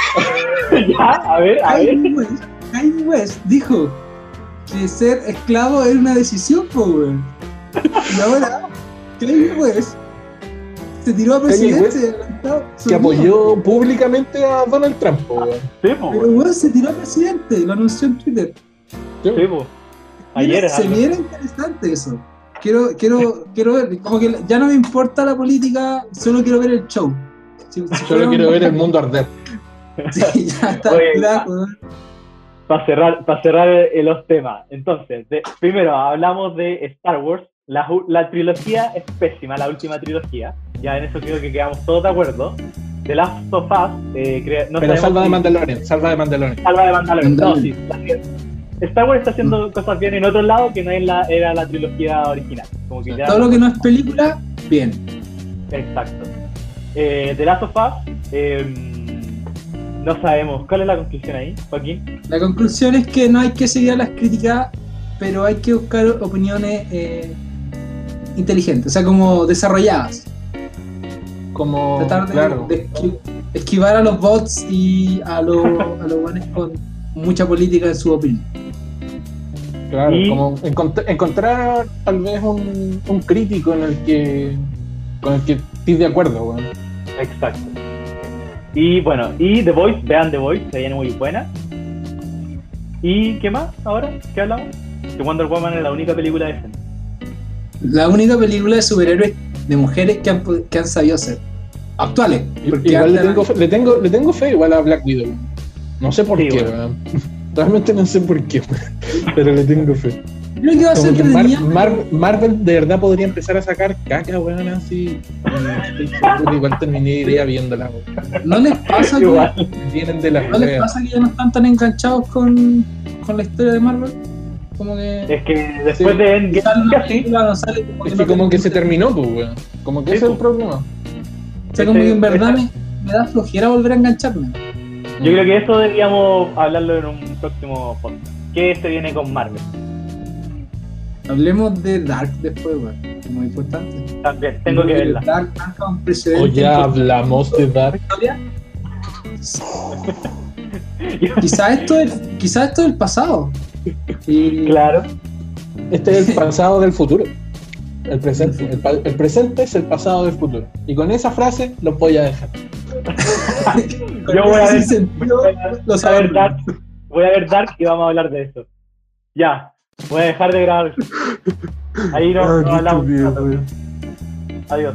¿Ya? A ver, a ver. Kanye West, Kanye West dijo que ser esclavo era una decisión, po, weón. Y ahora, Kanye West se tiró a presidente Que apoyó públicamente a Donald Trump, po, weón. Sí, po, Pero weón. weón se tiró a presidente, lo anunció en Twitter. Sí, po. Ayer se viera interesante eso. Quiero, quiero, quiero ver, como que ya no me importa la política, solo quiero ver el show. Si- si fuera Solo un- quiero ver el mundo arder. Sí, ya está. Para cerrar, para cerrar los temas. Entonces, de- primero hablamos de Star Wars. La, la trilogía es pésima, la última trilogía. Ya en eso creo que quedamos todos de acuerdo. The Last of Us, eh, crea- no Pero salva de si- Mandalorian, salva de Mandalorian. Salva de Mandalorian. No, sí. Star Wars está haciendo cosas bien en otro lado que no es la, era la trilogía original. Como que ya- Todo lo que no es película, bien. Exacto. Eh, The Last of Us, eh, no sabemos. ¿Cuál es la conclusión ahí, Joaquín? La conclusión es que no hay que seguir a las críticas, pero hay que buscar opiniones eh, inteligentes, o sea, como desarrolladas. Como, Tratar de, claro, de esqui- esquivar a los bots y a los a los buenos con mucha política en su opinión. claro, y- como encont- encontrar tal vez un, un crítico en el que con el que estés de acuerdo, weón. Exacto. Y bueno, y The Voice, vean The Voice, se viene muy buena. ¿Y qué más ahora? ¿Qué hablamos? Que Wonder Woman es la única película decente. La única película de superhéroes de mujeres que han, que han sabido ser. Actuales. porque Igual le tengo, fe- le, tengo, le tengo fe igual a Black Widow. No sé por Sí, qué, bueno. Realmente no sé por qué, weón. pero le tengo fe. Creo que va a ser que Mar- Marvel de verdad podría empezar a sacar caca, weón, así. Estoy que igual terminaría viéndola, weón. ¿No les pasa que. Vienen de las ¿no les pasa que ya no están tan enganchados con, con la historia de Marvel? Como que. Es que después Sí. de Endgame, sale una casi, película, no sale como Es no que como que se terminó, pues, weón. Como que Sí, ese es el pues. problema. O sea, como que en verdad me, me da flojera volver a engancharme. yo creo que eso deberíamos hablarlo en un próximo podcast. ¿Qué se viene con Marvel? Hablemos de Dark después, weón. Es muy importante. También, tengo que verla. Dark marca un O precedente. ya en hablamos de Dark. historia. Quizá esto es, quizá esto es el pasado. Y Claro. Este es el pasado del futuro. El presente. El, pa- el presente es el pasado del futuro. Y con esa frase lo voy a dejar. Yo voy a ver, sentido, voy a- lo voy a ver. Dark, voy a ver Dark y vamos a hablar de eso. Ya, voy a dejar de grabar. Ahí no, no hablamos. Adiós.